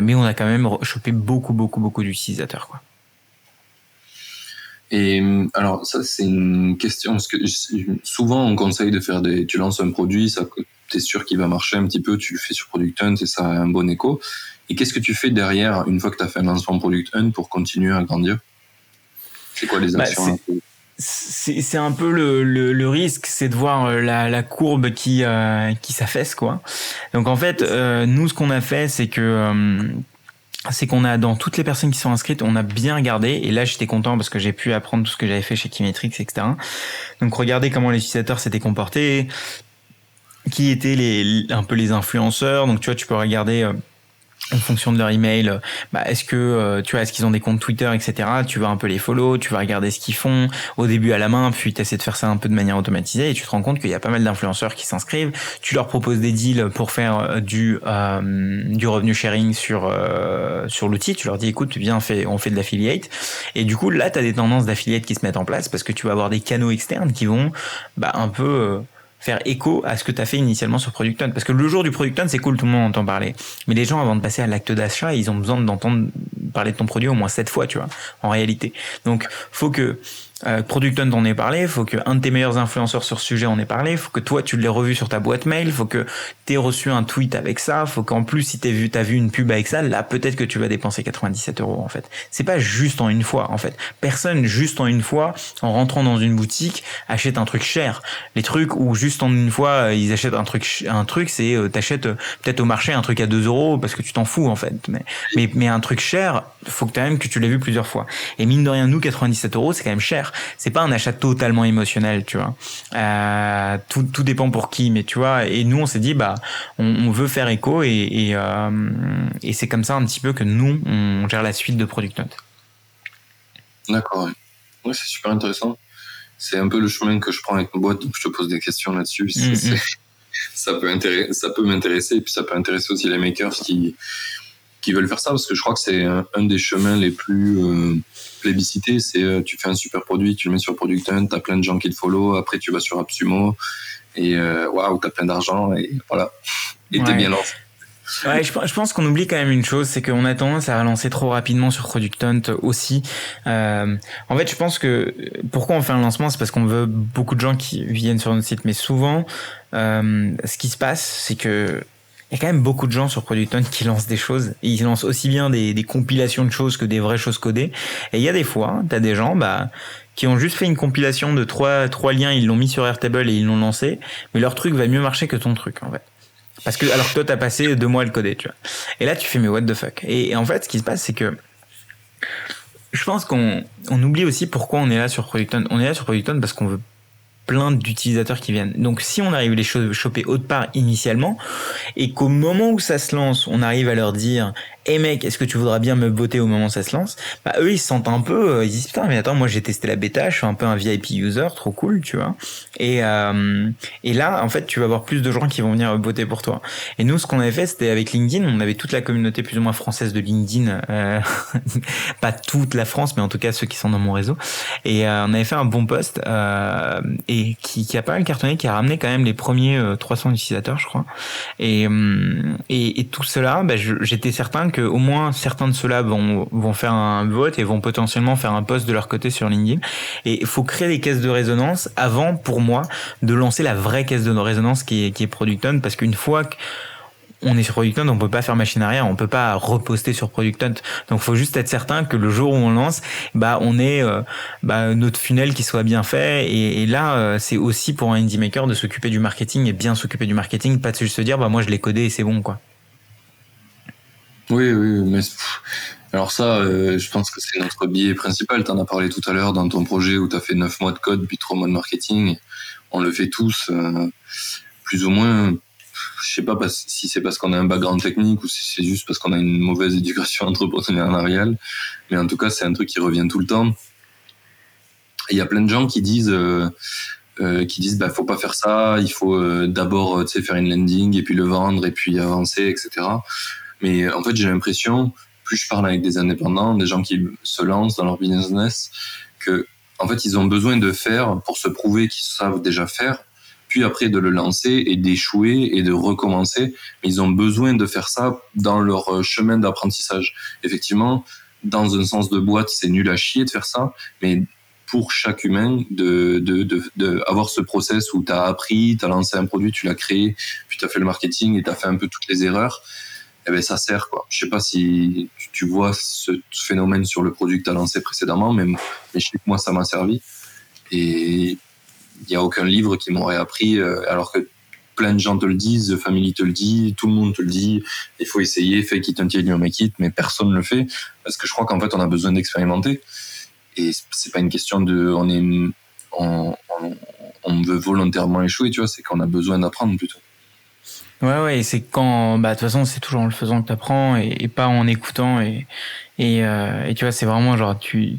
mais on a quand même chopé beaucoup beaucoup beaucoup d'utilisateurs quoi. Et alors ça c'est une question parce que souvent on conseille de faire des, tu lances un produit, ça t'es sûr qu'il va marcher un petit peu, tu le fais sur Product Hunt et ça a un bon écho. Et qu'est-ce que tu fais derrière une fois que tu as fait un lancement Product Hunt pour continuer à grandir? C'est quoi les bah, actions c'est un peu le, le, le risque, c'est de voir euh, la, la courbe qui euh, qui s'affaisse quoi. Donc en fait, euh, nous ce qu'on a fait, c'est que euh, c'est qu'on a dans toutes les personnes qui sont inscrites, on a bien regardé et là j'étais content parce que j'ai pu apprendre tout ce que j'avais fait chez Kimetrix, etc. Donc regardez comment les utilisateurs s'étaient comportés, qui étaient les un peu les influenceurs. Donc tu vois, tu peux regarder euh, en fonction de leur email, euh, bah, est-ce que euh, tu vois, est-ce qu'ils ont des comptes Twitter, etc. Tu vas un peu les follow, tu vas regarder ce qu'ils font au début à la main, puis tu essaies de faire ça un peu de manière automatisée et tu te rends compte qu'il y a pas mal d'influenceurs qui s'inscrivent. Tu leur proposes des deals pour faire euh, du du revenu sharing sur sur l'outil. Tu leur dis écoute, viens, on fait on fait de l'affiliate et du coup là tu as des tendances d'affiliate qui se mettent en place parce que tu vas avoir des canaux externes qui vont bah, un peu faire écho à ce que tu as fait initialement sur Product Hunt. Parce que le jour du Product Hunt, c'est cool, tout le monde entend parler. Mais les gens, avant de passer à l'acte d'achat, ils ont besoin d'entendre parler de ton produit au moins sept fois, tu vois, en réalité. Donc, faut que euh, Product Hunt en ait parlé, faut que un de tes meilleurs influenceurs sur ce sujet en ait parlé, faut que toi tu l'aies revu sur ta boîte mail, faut que tu aies reçu un tweet avec ça, faut qu'en plus si t'as vu une pub avec ça, là peut-être que tu vas dépenser 97 euros en fait. C'est pas juste en une fois en fait. Personne juste en une fois en rentrant dans une boutique achète un truc cher. Les trucs où juste en une fois euh, ils achètent un truc un truc c'est euh, t'achètes euh, peut-être au marché un truc à 2 euros parce que tu t'en fous en fait. Mais, mais un truc cher, faut que même que tu l'aies vu plusieurs fois. Et mine de rien nous 97 euros c'est quand même cher. C'est pas un achat totalement émotionnel, tu vois. Euh, tout, tout dépend pour qui, mais tu vois. Et nous, on s'est dit, bah, on, on, veut faire écho et, et, euh, et c'est comme ça un petit peu que nous, on gère la suite de Product Note. D'accord. Ouais c'est super intéressant. C'est un peu le chemin que je prends avec ma boîte, donc je te pose des questions là-dessus. Mm -hmm. Ça peut ça peut m'intéresser, et puis ça peut intéresser aussi les makers qui qui veulent faire ça parce que je crois que c'est un, un, des chemins les plus euh, plébiscités. C'est euh, tu fais un super produit, tu le mets sur Product Hunt, t'as plein de gens qui te follow, après tu vas sur AppSumo et euh, waouh, t'as plein d'argent et voilà, et t'es Ouais. bien lancé. Ouais, je, je pense qu'on oublie quand même une chose, c'est qu'on a tendance à relancer trop rapidement sur Product Hunt aussi. Euh, en fait, je pense que pourquoi on fait un lancement, c'est parce qu'on veut beaucoup de gens qui viennent sur notre site, mais souvent, euh, ce qui se passe, c'est que il y a quand même beaucoup de gens sur Product qui lancent des choses. Ils lancent aussi bien des, compilations de choses que des vraies choses codées. Et il y a des fois, tu as des gens bah, qui ont juste fait une compilation de trois, liens, ils l'ont mis sur Airtable et ils l'ont lancé, mais leur truc va mieux marcher que ton truc en fait. Parce que alors que toi t'as passé deux mois à le coder, tu vois. Et là tu fais mais what the fuck? Et, en fait ce qui se passe c'est que je pense qu'on on oublie aussi pourquoi on est là sur Product Hunt. On est là sur Product Hunt parce qu'on veut plein d'utilisateurs qui viennent. Donc si on arrive les choper autre part initialement et qu'au moment où ça se lance, on arrive à leur dire "Eh hey mec, est-ce que tu voudras bien me voter au moment où ça se lance? Bah eux ils se sentent un peu euh, ils disent "Putain, mais attends, moi j'ai testé la bêta, je suis un peu un VIP user, trop cool, tu vois." Et euh, et là en fait, tu vas avoir plus de gens qui vont venir voter pour toi. Et nous ce qu'on avait fait, c'était avec LinkedIn, on avait toute la communauté plus ou moins française de LinkedIn euh, pas toute la France, mais en tout cas ceux qui sont dans mon réseau et euh, on avait fait un bon post euh, et qui, qui, a pas mal cartonné, qui a ramené quand même les premiers euh, 300 utilisateurs, je crois. Et, et, et tout cela, bah, j'étais certain que au moins certains de ceux-là vont, vont faire un vote et vont potentiellement faire un post de leur côté sur LinkedIn. Et il faut créer des caisses de résonance avant, pour moi, de lancer la vraie caisse de résonance qui est, qui est Product Hunt, parce qu'une fois que on est sur Product Hunt, on peut pas faire machine arrière, on peut pas reposter sur Product Hunt. Donc faut juste être certain que le jour où on lance, bah on est euh, bah, notre funnel qui soit bien fait. Et, là, euh, c'est aussi pour un indie maker de s'occuper du marketing et bien s'occuper du marketing, pas de juste se dire bah moi je l'ai codé et c'est bon quoi. Oui, oui, mais alors ça, euh, je pense que c'est notre biais principal. Tu en as parlé tout à l'heure dans ton projet où tu as fait 9 mois de code puis 3 mois de marketing. On le fait tous, plus ou moins je sais pas si c'est parce qu'on a un background technique ou si c'est juste parce qu'on a une mauvaise éducation entrepreneuriale, mais en tout cas, c'est un truc qui revient tout le temps. Il y a plein de gens qui disent, euh, euh, bah, faut pas faire ça, il faut euh, d'abord, sais, faire une landing et puis le vendre et puis avancer, etc. Mais en fait, j'ai l'impression, plus je parle avec des indépendants, des gens qui se lancent dans leur business, que, en fait, ils ont besoin de faire pour se prouver qu'ils savent déjà faire puis après de le lancer et d'échouer et de recommencer. Ils ont besoin de faire ça dans leur chemin d'apprentissage. Effectivement, dans un sens de boîte, c'est nul à chier de faire ça, mais pour chaque humain, de, de, de, avoir ce process où tu as appris, tu as lancé un produit, tu l'as créé, puis tu as fait le marketing et tu as fait un peu toutes les erreurs, eh ben ça sert. quoi. Je sais pas si tu vois ce phénomène sur le produit que tu as lancé précédemment, mais, mais je moi, ça m'a servi. Et n'y a aucun livre qui m'aurait appris, euh, alors que plein de gens te le disent, The Family te le dit, tout le monde te le dit, il faut essayer, fake it until you make it, mais personne ne le fait, parce que je crois qu'en fait, on a besoin d'expérimenter. Et c'est pas une question de, on est, on, on, veut volontairement échouer, tu vois, c'est qu'on a besoin d'apprendre plutôt. Ouais, ouais, c'est quand, bah, de toute façon, c'est toujours en le faisant que tu apprends et, pas en écoutant. Et, et, euh, et tu vois, c'est vraiment genre, tu,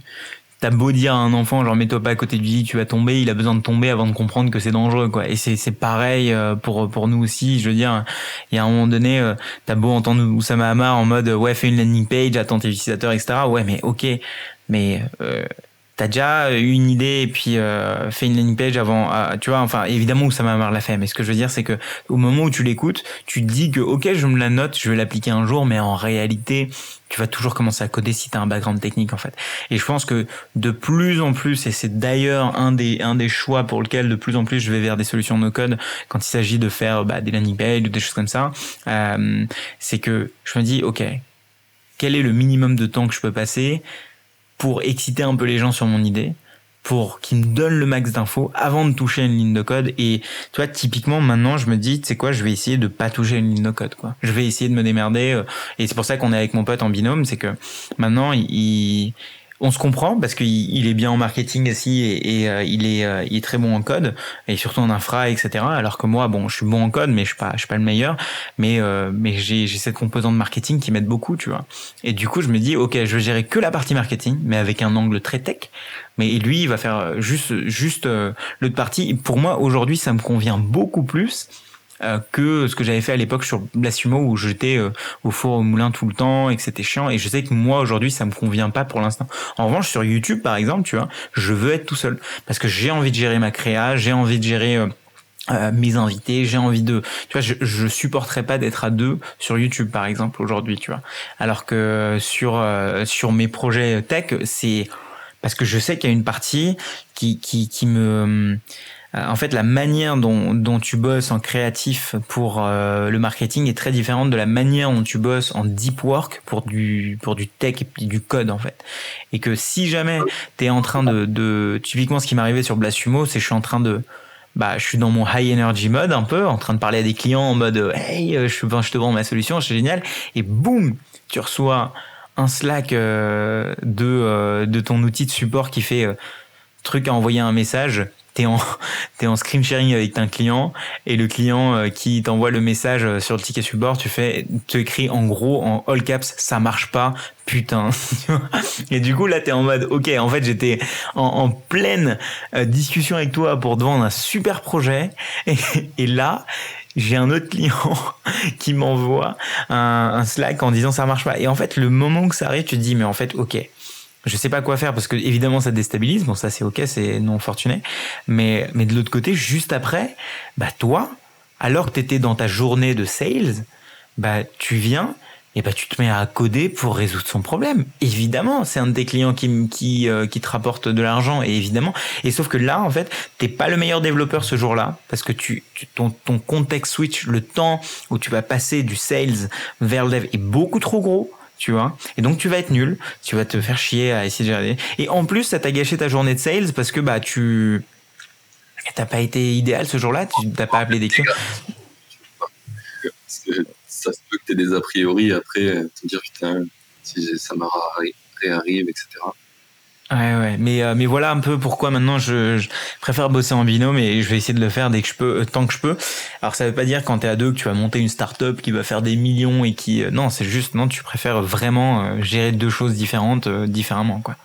t'as beau dire à un enfant genre mets-toi pas à côté du lit tu vas tomber il a besoin de tomber avant de comprendre que c'est dangereux quoi. Et c'est pareil euh, pour pour nous aussi je veux dire il y a un moment donné euh, t'as beau entendre Oussama Hamar en mode ouais fais une landing page attends tes utilisateurs etc ouais mais ok. Mais euh, t'as déjà eu une idée et puis euh, fait une landing page avant, euh, tu vois, enfin évidemment ça m'a la fait, mais ce que je veux dire c'est que au moment où tu l'écoutes, tu te dis que ok je me la note, je vais l'appliquer un jour, mais en réalité tu vas toujours commencer à coder si tu as un background technique en fait. Et je pense que de plus en plus, et c'est d'ailleurs un des, un des choix pour lequel de plus en plus je vais vers des solutions no code quand il s'agit de faire bah, des landing pages ou des choses comme ça, euh, c'est que je me dis ok, quel est le minimum de temps que je peux passer pour exciter un peu les gens sur mon idée pour qu'ils me donnent le max d'infos avant de toucher une ligne de code. Et tu vois, typiquement, maintenant, je me dis, tu sais quoi, je vais essayer de pas toucher une ligne de code, quoi. Je vais essayer de me démerder. Euh, et c'est pour ça qu'on est avec mon pote en binôme, c'est que maintenant, il, on se comprend parce qu'il il est bien en marketing aussi et, euh, il est euh, il est très bon en code et surtout en infra etc alors que moi bon je suis bon en code mais je suis pas je suis pas le meilleur. Mais euh, mais j'ai cette composante marketing qui m'aide beaucoup tu vois. Et du coup je me dis ok je vais gérer que la partie marketing mais avec un angle très tech. Mais lui il va faire juste juste l'autre partie. Pour moi aujourd'hui ça me convient beaucoup plus euh, que ce que j'avais fait à l'époque sur Blasumo où j'étais euh, au four au moulin tout le temps et que c'était chiant et je sais que moi aujourd'hui ça me convient pas pour l'instant. En revanche sur YouTube par exemple, tu vois, je veux être tout seul parce que j'ai envie de gérer ma créa, j'ai envie de gérer euh, mes invités, j'ai envie de, tu vois, je, je supporterais pas d'être à deux sur YouTube par exemple aujourd'hui, tu vois. Alors que sur sur mes projets tech, c'est parce que je sais qu'il y a une partie qui qui qui me euh, en fait, la manière dont, dont tu bosses en créatif pour euh, le marketing est très différente de la manière dont tu bosses en deep work pour du, pour du tech et du code, en fait. Et que si jamais tu es en train de, de... Typiquement, ce qui m'est arrivé sur Blasumo, c'est que je suis en train de... Bah, je suis dans mon high energy mode un peu, en train de parler à des clients en mode Hey, je, je te vends ma solution, c'est génial. Et boum, tu reçois un Slack euh, de, de ton outil de support qui fait truc à envoyer un message t'es en es en screen sharing avec un client et le client euh, qui t'envoie le message euh, sur le ticket support, tu fais tu écris en gros en all caps ça marche pas putain. Et du coup là t'es en mode ok en fait j'étais en, pleine euh, discussion avec toi pour te vendre un super projet et, là j'ai un autre client qui m'envoie un, Slack en disant ça marche pas. Et en fait le moment que ça arrive tu te dis mais en fait ok je sais pas quoi faire parce que évidemment ça déstabilise. Bon, ça c'est ok, c'est non fortuné. Mais, mais de l'autre côté, juste après, bah toi, alors que tu étais dans ta journée de sales, bah tu viens et bah tu te mets à coder pour résoudre son problème. Évidemment, c'est un de tes clients qui qui euh, qui te rapporte de l'argent et évidemment. Et sauf que là en fait, t'es pas le meilleur développeur ce jour-là parce que tu, tu ton ton contexte switch, le temps où tu vas passer du sales vers le dev est beaucoup trop gros tu vois. Et donc tu vas être nul, tu vas te faire chier à essayer de gérer. Et en plus, ça t'a gâché ta journée de sales parce que bah tu t'as pas été idéal ce jour-là, tu t'as pas appelé des clients. Ça se peut que t'aies des a priori après, te dire putain, si ça me réarrive, etc. Ouais, ouais. Mais, euh, mais voilà un peu pourquoi maintenant je, préfère bosser en binôme et je vais essayer de le faire dès que je peux, euh, tant que je peux. Alors ça veut pas dire quand t'es à deux que tu vas monter une start-up qui va faire des millions et qui, euh, non, c'est juste, non, tu préfères vraiment gérer deux choses différentes différemment, quoi.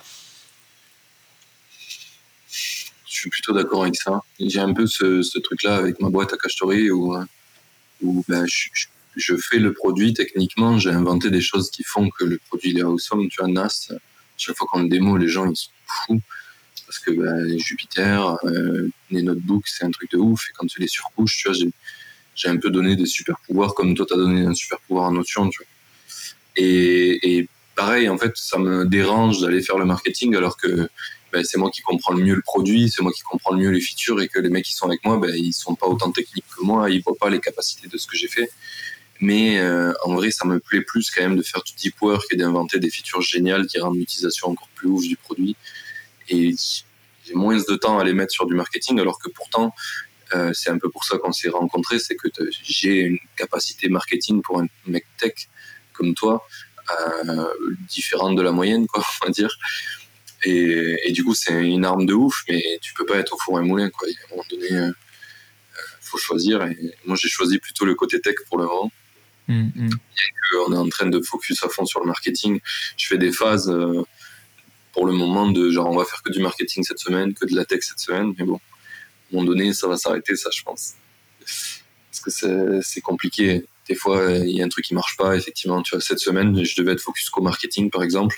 Je suis plutôt d'accord avec ça. J'ai un peu ce, truc-là avec ma boîte à Cachetori où, où ben, je, fais le produit techniquement, j'ai inventé des choses qui font que le produit est awesome. Tu vois, NAS, chaque fois qu'on le démo, les gens ils sont fous parce que bah, Jupiter, euh, les notebooks, c'est un truc de ouf. Et quand tu les surcouches, tu vois, j'ai un peu donné des super pouvoirs comme toi, tu as donné un super pouvoir en Notion. Tu vois. Et, pareil, en fait, ça me dérange d'aller faire le marketing alors que ben, c'est moi qui comprends le mieux le produit, c'est moi qui comprends le mieux les features et que les mecs qui sont avec moi, ben, ils sont pas autant techniques que moi, ils voient pas les capacités de ce que j'ai fait. Mais euh, en vrai, ça me plaît plus quand même de faire du deep work et d'inventer des features géniales qui rendent l'utilisation encore plus ouf du produit. Et j'ai moins de temps à les mettre sur du marketing, alors que pourtant, euh, c'est un peu pour ça qu'on s'est rencontrés, c'est que j'ai une capacité marketing pour un mec tech comme toi, euh, différente de la moyenne, quoi, on va dire. Et, du coup, c'est une arme de ouf, mais tu peux pas être au four et moulin, quoi. À un moment donné, faut choisir. Et moi, j'ai choisi plutôt le côté tech pour le moment. Mm, mm. On est en train de focus à fond sur le marketing. Je fais des phases euh, pour le moment de genre on va faire que du marketing cette semaine, que de la tech cette semaine, mais bon, à un moment donné, ça va s'arrêter, ça, je pense. Parce que c'est compliqué. Des fois, il y a un truc qui marche pas. Effectivement, tu vois, cette semaine, je devais être focus qu'au marketing, par exemple,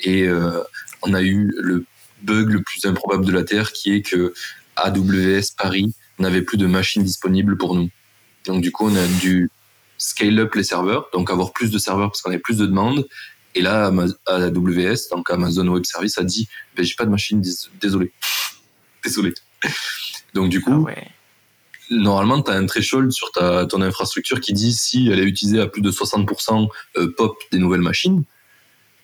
et euh, on a eu le bug le plus improbable de la Terre, qui est que AWS Paris n'avait plus de machines disponibles pour nous. Donc du coup, on a dû scale up les serveurs, donc avoir plus de serveurs parce qu'on avait plus de demandes. Et là, AWS, donc Amazon Web Service, a dit ben, j'ai pas de machine, désolé. désolé. Donc du coup, ah normalement, tu as un threshold sur ta, ton infrastructure qui dit si elle est utilisée à plus de 60% euh, pop des nouvelles machines.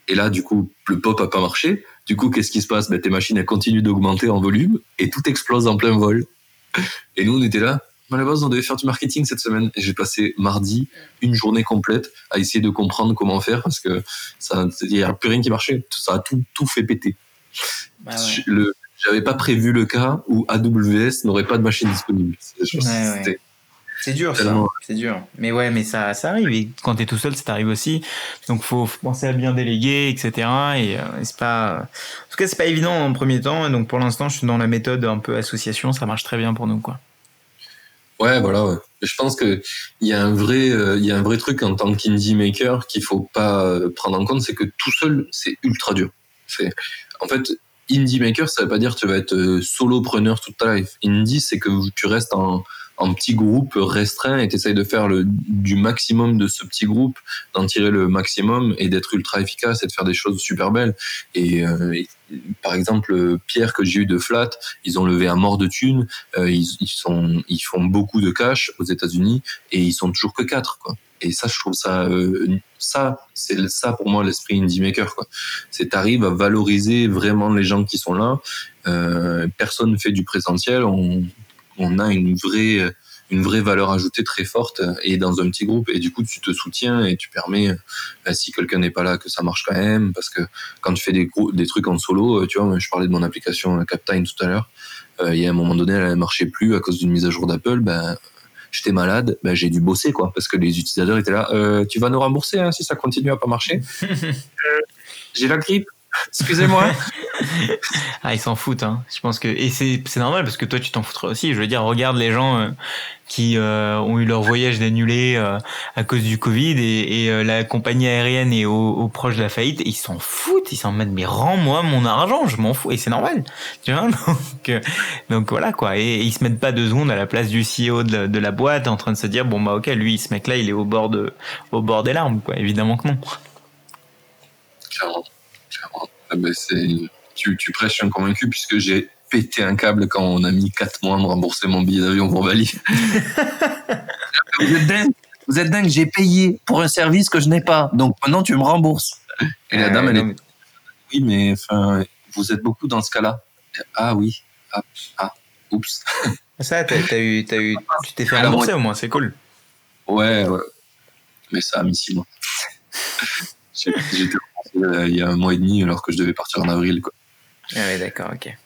Et là, du coup, le pop a pas marché. Du coup, qu'est-ce qui se passe? Ben, Tes machines, elles continuent d'augmenter en volume et tout explose en plein vol. Et nous, on était là. À la base, on devait faire du marketing cette semaine. Et j'ai passé mardi une journée complète à essayer de comprendre comment faire parce que ça, il n'y a plus rien qui marchait. Ça a tout, tout fait péter. Bah le, j'avais pas prévu le cas où AWS n'aurait pas de machine disponible. C'est dur, ça. C'est dur. Mais ouais, mais ça, ça arrive. Et quand t'es tout seul, ça t'arrive aussi. Donc, faut, faut penser à bien déléguer, etc. Et, euh, c'est pas, en tout cas, c'est pas évident en premier temps. Et donc, pour l'instant, je suis dans la méthode un peu association. Ça marche très bien pour nous, quoi. Ouais, voilà. Ouais. Je pense que il y a un vrai, euh, il y a un vrai truc en tant qu'indie maker qu'il faut pas euh, prendre en compte, c'est que tout seul, c'est ultra dur. C'est, en fait, indie maker, ça veut pas dire que tu vas être euh, solopreneur toute ta life. Indie, c'est que tu restes en, en petit groupe restreint et tu essayes de faire le, du maximum de ce petit groupe, d'en tirer le maximum et d'être ultra efficace et de faire des choses super belles. Et, euh, par exemple, Pierre que j'ai eu de Flat, ils ont levé à mort de thunes, euh, ils, ils, sont, ils font beaucoup de cash aux États-Unis et ils sont toujours que quatre. Quoi. Et ça, je trouve ça, euh, ça, c'est ça pour moi l'esprit indie maker. Quoi. C'est t'arrives à valoriser vraiment les gens qui sont là. Euh, personne fait du présentiel. On, on a une vraie, une vraie valeur ajoutée très forte et dans un petit groupe. Et du coup, tu te soutiens et tu permets, bah, si quelqu'un n'est pas là, que ça marche quand même. Parce que quand tu fais des, des trucs en solo, tu vois, je parlais de mon application Captime tout à l'heure. Euh, il y a un moment donné, elle ne marchait plus à cause d'une mise à jour d'Apple. Ben, j'étais malade, ben, j'ai dû bosser quoi, parce que les utilisateurs étaient là. Euh, tu vas nous rembourser hein, si ça continue à pas marcher. Euh, j'ai la grippe. Excusez-moi. ah, ils s'en foutent. Hein. Je pense que et c'est c'est normal parce que toi tu t'en foutrais aussi. Je veux dire, regarde les gens euh, qui euh, ont eu leur voyage annulé euh, à cause du Covid et, et la compagnie aérienne est au, au, proche de la faillite. Ils s'en foutent. Ils s'en mettent. Mais rends-moi mon argent. Je m'en fous et c'est normal. Tu vois donc donc voilà quoi. Et, ils se mettent pas deux secondes à la place du CEO de, de, la boîte en train de se dire bon bah ok lui ce mec là il est au bord de au bord des larmes quoi. Évidemment que non. Clairement. Ah ben, tu, tu prêches un convaincu puisque j'ai pété un câble quand on a mis 4 mois à me rembourser mon billet d'avion pour Bali. vous êtes dingue, vous êtes dingue, j'ai payé pour un service que je n'ai pas, donc maintenant tu me rembourses. Et la dame, elle est. Oui, mais enfin, vous êtes beaucoup dans ce cas-là. Ah oui. Ah, ah. oups. Ça, t'as, eu, as eu, tu t'es fait rembourser au moins, c'est cool. Ouais, ouais. Mais ça a mis 6 mois. J'étais euh, il y a un mois et demi alors que je devais partir en avril. Quoi. Ah oui, d'accord, ok.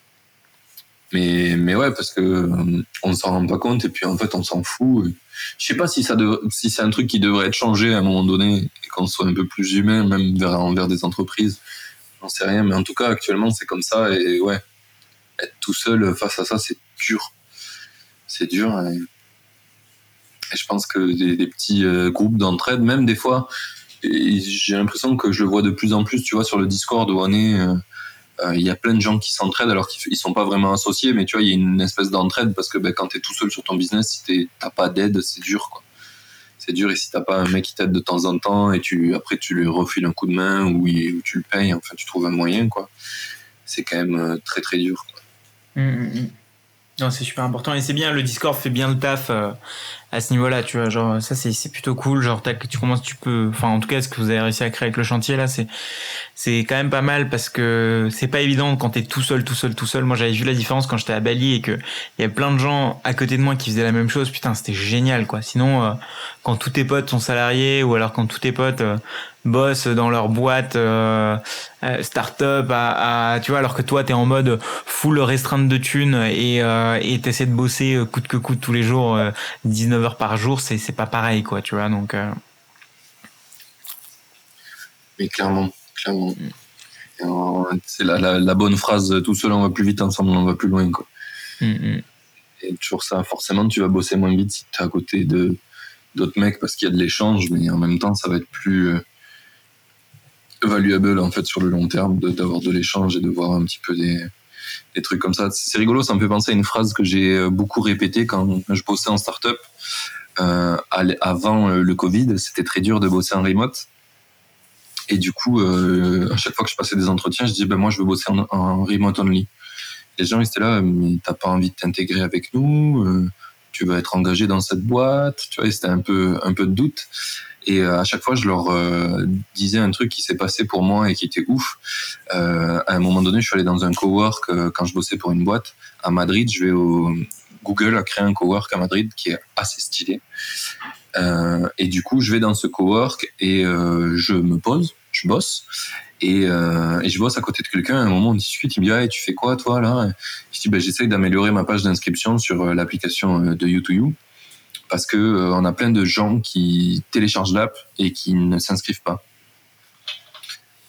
Mais, mais ouais, parce que euh, on s'en rend pas compte et puis en fait on s'en fout. Je sais pas si ça si c'est un truc qui devrait être changé à un moment donné et qu'on soit un peu plus humain même vers envers des entreprises. J'en sais rien, mais en tout cas actuellement c'est comme ça et ouais, être tout seul face à ça c'est dur, c'est dur. Et, je pense que des, des petits euh, groupes d'entraide, même des fois, j'ai l'impression que je le vois de plus en plus, tu vois, sur le Discord où on est, euh, euh, il y a plein de gens qui s'entraident alors qu'ils sont pas vraiment associés, mais tu vois, il y a une espèce d'entraide parce que ben, quand tu es tout seul sur ton business, si t'as pas d'aide, c'est dur, quoi. C'est dur et si t'as pas un mec qui t'aide de temps en temps et tu après tu lui refiles un coup de main ou, tu le payes, enfin tu trouves un moyen, quoi. C'est quand même euh, très très dur. Quoi. Mmh, mmh, mmh. Non, c'est super important et c'est bien. Le Discord fait bien le taf à ce niveau-là, tu vois, genre ça c'est c'est plutôt cool, genre tu commences, tu peux, enfin en tout cas ce que vous avez réussi à créer avec le chantier là, c'est c'est quand même pas mal parce que c'est pas évident quand t'es tout seul, tout seul, tout seul. Moi j'avais vu la différence quand j'étais à Bali et que il y a plein de gens à côté de moi qui faisaient la même chose. Putain, c'était génial quoi. Sinon, euh, quand tous tes potes sont salariés ou alors quand tous tes potes euh, bossent dans leur boîte euh, euh, start-up à, tu vois alors que toi t'es en mode full restreinte de thunes et euh, et t'essaies de bosser euh, coûte que coûte tous les jours 19 heures par jour c'est c'est pas pareil quoi tu vois donc mais clairement clairement. C'est la, la, la, bonne phrase tout seul on va plus vite ensemble on va plus loin quoi. Mm, mm. et toujours ça forcément tu vas bosser moins vite si t'es à côté de d'autres mecs parce qu'il y a de l'échange mais en même temps ça va être plus valuable en fait sur le long terme d'avoir de, l'échange et de voir un petit peu des des trucs comme ça. C'est rigolo, ça me fait penser à une phrase que j'ai beaucoup répétée quand je bossais en startup. Euh, avant le Covid, c'était très dur de bosser en remote. Et du coup, euh, à chaque fois que je passais des entretiens, je disais, ben moi, je veux bosser en, en remote only. Les gens, ils étaient là, mais t'as pas envie de t'intégrer avec nous, euh, tu veux être engagé dans cette boîte, tu vois, c'était un peu, un peu de doute. Et euh, à chaque fois, je leur euh, disais un truc qui s'est passé pour moi et qui était ouf. Euh, à un moment donné, je suis allé dans un cowork quand je bossais pour une boîte à Madrid. Je vais au Google a créé un cowork à Madrid qui est assez stylé. et du coup, je vais dans ce cowork et je me pose, je bosse. Et, je bosse à côté de quelqu'un. À un moment, on discute. Il me dit Tu fais quoi, toi, là? Je dis bah, J'essaye d'améliorer ma page d'inscription sur l'application de U2U parce que euh, on a plein de gens qui téléchargent l'app et qui ne s'inscrivent pas.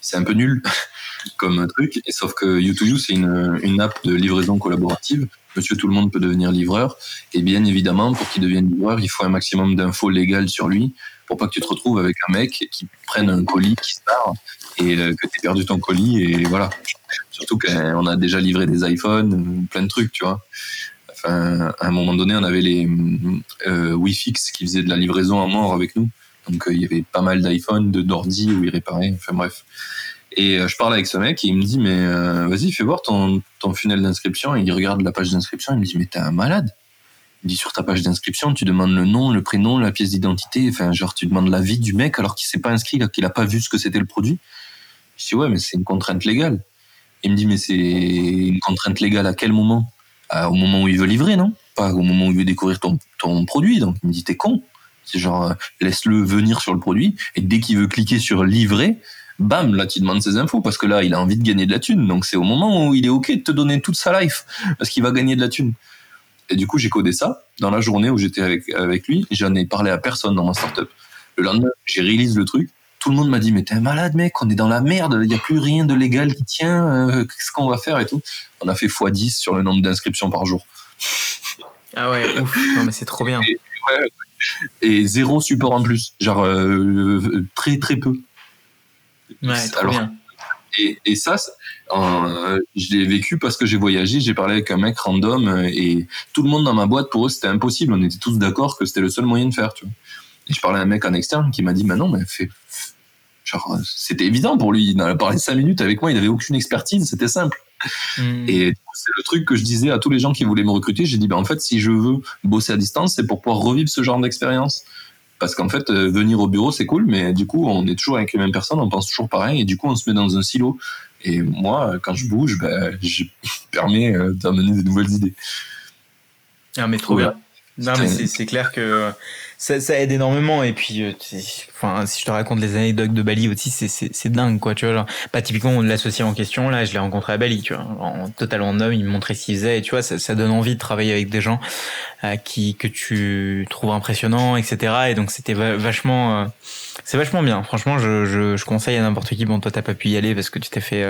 C'est un peu nul comme truc, sauf que U2U c'est une, une app de livraison collaborative. Monsieur tout le monde peut devenir livreur, et bien évidemment pour qu'il devienne livreur, il faut un maximum d'infos légales sur lui pour pas que tu te retrouves avec un mec qui prenne un colis qui se barre et euh, que tu perdu ton colis et voilà. Surtout qu'on a déjà livré des iPhones, plein de trucs, tu vois à un moment donné, on avait les euh, Wi-Fix qui faisaient de la livraison à mort avec nous. Donc, euh, il y avait pas mal d'iPhone, de d'ordi où ils réparaient. Enfin, bref. Et euh, je parle avec ce mec et il me dit, mais euh, vas-y, fais voir ton, funnel d'inscription. Il regarde la page d'inscription. Il me dit, mais t'es un malade. Il dit, sur ta page d'inscription, tu demandes le nom, le prénom, la pièce d'identité. Enfin, genre, tu demandes la vie du mec alors qu'il s'est pas inscrit, qu'il a pas vu ce que c'était le produit. Je dis, ouais, mais c'est une contrainte légale. Il me dit, mais c'est une contrainte légale à quel moment? Au moment où il veut livrer, non? Pas au moment où il veut découvrir ton, ton produit. Donc il me dit t'es con. C'est genre euh, laisse-le venir sur le produit et dès qu'il veut cliquer sur livrer, bam, là tu demandes ses infos parce que là il a envie de gagner de la thune. Donc c'est au moment où il est ok de te donner toute sa life parce qu'il va gagner de la thune. Et du coup j'ai codé ça dans la journée où j'étais avec avec lui. J'en ai parlé à personne dans ma startup. Le lendemain j'ai release le truc. Tout le monde m'a dit mais t'es malade mec, on est dans la merde, il n'y a plus rien de légal qui tient, euh, qu'est-ce qu'on va faire et tout on a fait x10 sur le nombre d'inscriptions par jour. Ah ouais, ouf, non mais c'est trop bien. Et, zéro support en plus, genre euh, très très peu. Ouais, trop bien. Et, ça, euh, je l'ai vécu parce que j'ai voyagé, j'ai parlé avec un mec random et tout le monde dans ma boîte, pour eux, c'était impossible. On était tous d'accord que c'était le seul moyen de faire. Tu vois. Et je parlais à un mec en externe qui m'a dit, bah non, mais genre, c'était évident pour lui. Il en a parlé cinq minutes avec moi, il n'avait aucune expertise, c'était simple. Hmm. Et c'est le truc que je disais à tous les gens qui voulaient me recruter. J'ai dit, ben, en fait, si je veux bosser à distance, c'est pour pouvoir revivre ce genre d'expérience. Parce qu'en fait, euh, venir au bureau, c'est cool, mais du coup, on est toujours avec les mêmes personnes, on pense toujours pareil, et du coup, on se met dans un silo. Et moi, quand je bouge, ben, je permets euh, d'amener des nouvelles idées. Ah, mais trop bien. Non, mais c'est clair que ça, ça, aide énormément. Et puis, euh, enfin, si je te raconte les anecdotes de Bali aussi, c'est dingue, quoi, tu vois. Genre, bah, typiquement, l'associé en question, là, je l'ai rencontré à Bali, tu vois, en totalement homme, il me montrait ce qu'il faisait, et tu vois, ça, ça, donne envie de travailler avec des gens euh, qui que tu trouves impressionnants, etc. Et donc, c'était vachement, euh, c'est vachement bien. Franchement, je, je, je conseille à n'importe qui. Bon, toi, t'as pas pu y aller parce que tu t'es fait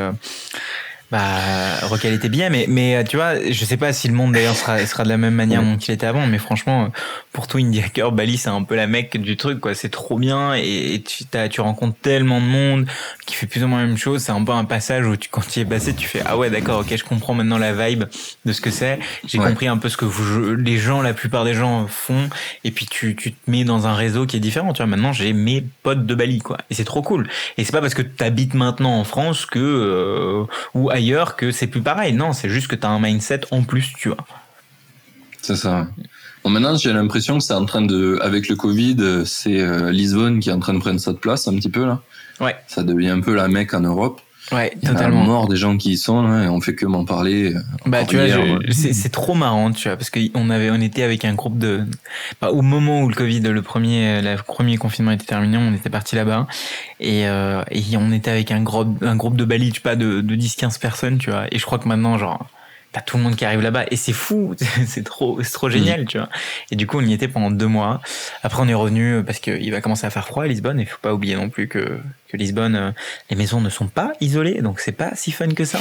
bah, Rocal était bien, mais, mais euh, tu vois, je sais pas si le monde d'ailleurs sera, sera de la même manière qu'il était avant, mais franchement, pour toi, Indie Hacker, Bali, c'est un peu la mec du truc, quoi. C'est trop bien et, tu, as, tu rencontres tellement de monde qui fait plus ou moins la même chose. C'est un peu un passage où tu, quand tu y es passé, tu fais, ah ouais, d'accord, ok, je comprends maintenant la vibe de ce que c'est. J'ai compris un peu ce que vous, les gens, la plupart des gens font. Et puis tu, tu te mets dans un réseau qui est différent. Tu vois, maintenant, j'ai mes potes de Bali, quoi. Et c'est trop cool. Et c'est pas parce que tu habites maintenant en France que, euh, ou ailleurs que c'est plus pareil. Non, c'est juste que tu as un mindset en plus, tu vois. C'est ça. Bon, maintenant, j'ai l'impression que c'est en train de, avec le Covid, c'est euh, Lisbonne qui est en train de prendre cette place un petit peu là. Ouais. Ça devient un peu la mec en Europe. Ouais, Il y totalement. mort des gens qui y sont là, et on fait que m'en parler. Euh, bah, tu vois, c'est trop marrant, tu vois, parce qu'on avait, on était avec un groupe de, bah, au moment où le Covid, le premier, le premier confinement était terminé, on était parti là-bas, et, euh, et on était avec un groupe, un groupe de Bali, tu pas, de, de 10-15 personnes, tu vois, et je crois que maintenant, genre, t'as tout le monde qui arrive là-bas et c'est fou, c'est trop, c'est trop génial, mm. tu vois. Et du coup, on y était pendant deux mois. Après, on est revenu parce qu'il va commencer à faire froid à Lisbonne. Et il faut pas oublier non plus que, que Lisbonne, euh, les maisons ne sont pas isolées, donc c'est pas si fun que ça.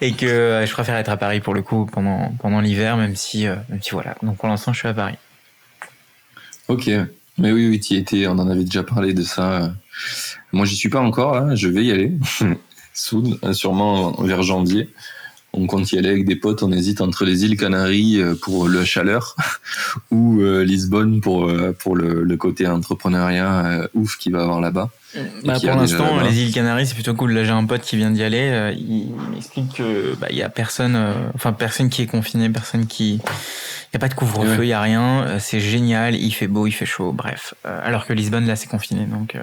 Et que euh, je préfère être à Paris pour le coup pendant pendant l'hiver, même si euh, même si voilà. Donc pour l'instant, je suis à Paris. Ok. Mais oui, oui, tu y étais. On en avait déjà parlé de ça. Moi, j'y suis pas encore. Hein. Je vais y aller. Soon, sûrement vers janvier. On compte y aller avec des potes, on hésite entre les îles Canaries euh, pour le chaleur ou euh, Lisbonne pour, euh, pour le, le côté entrepreneuriat ouf qu'il va avoir là-bas. Bah, pour l'instant, les îles Canaries, c'est plutôt cool. Là, j'ai un pote qui vient d'y aller. il m'explique que bah, y a personne, enfin personne qui est confiné, personne qui, il y a pas de couvre-feu, il y a rien. C'est génial. Il fait beau, il fait chaud. Bref, alors que Lisbonne là, c'est confiné, donc.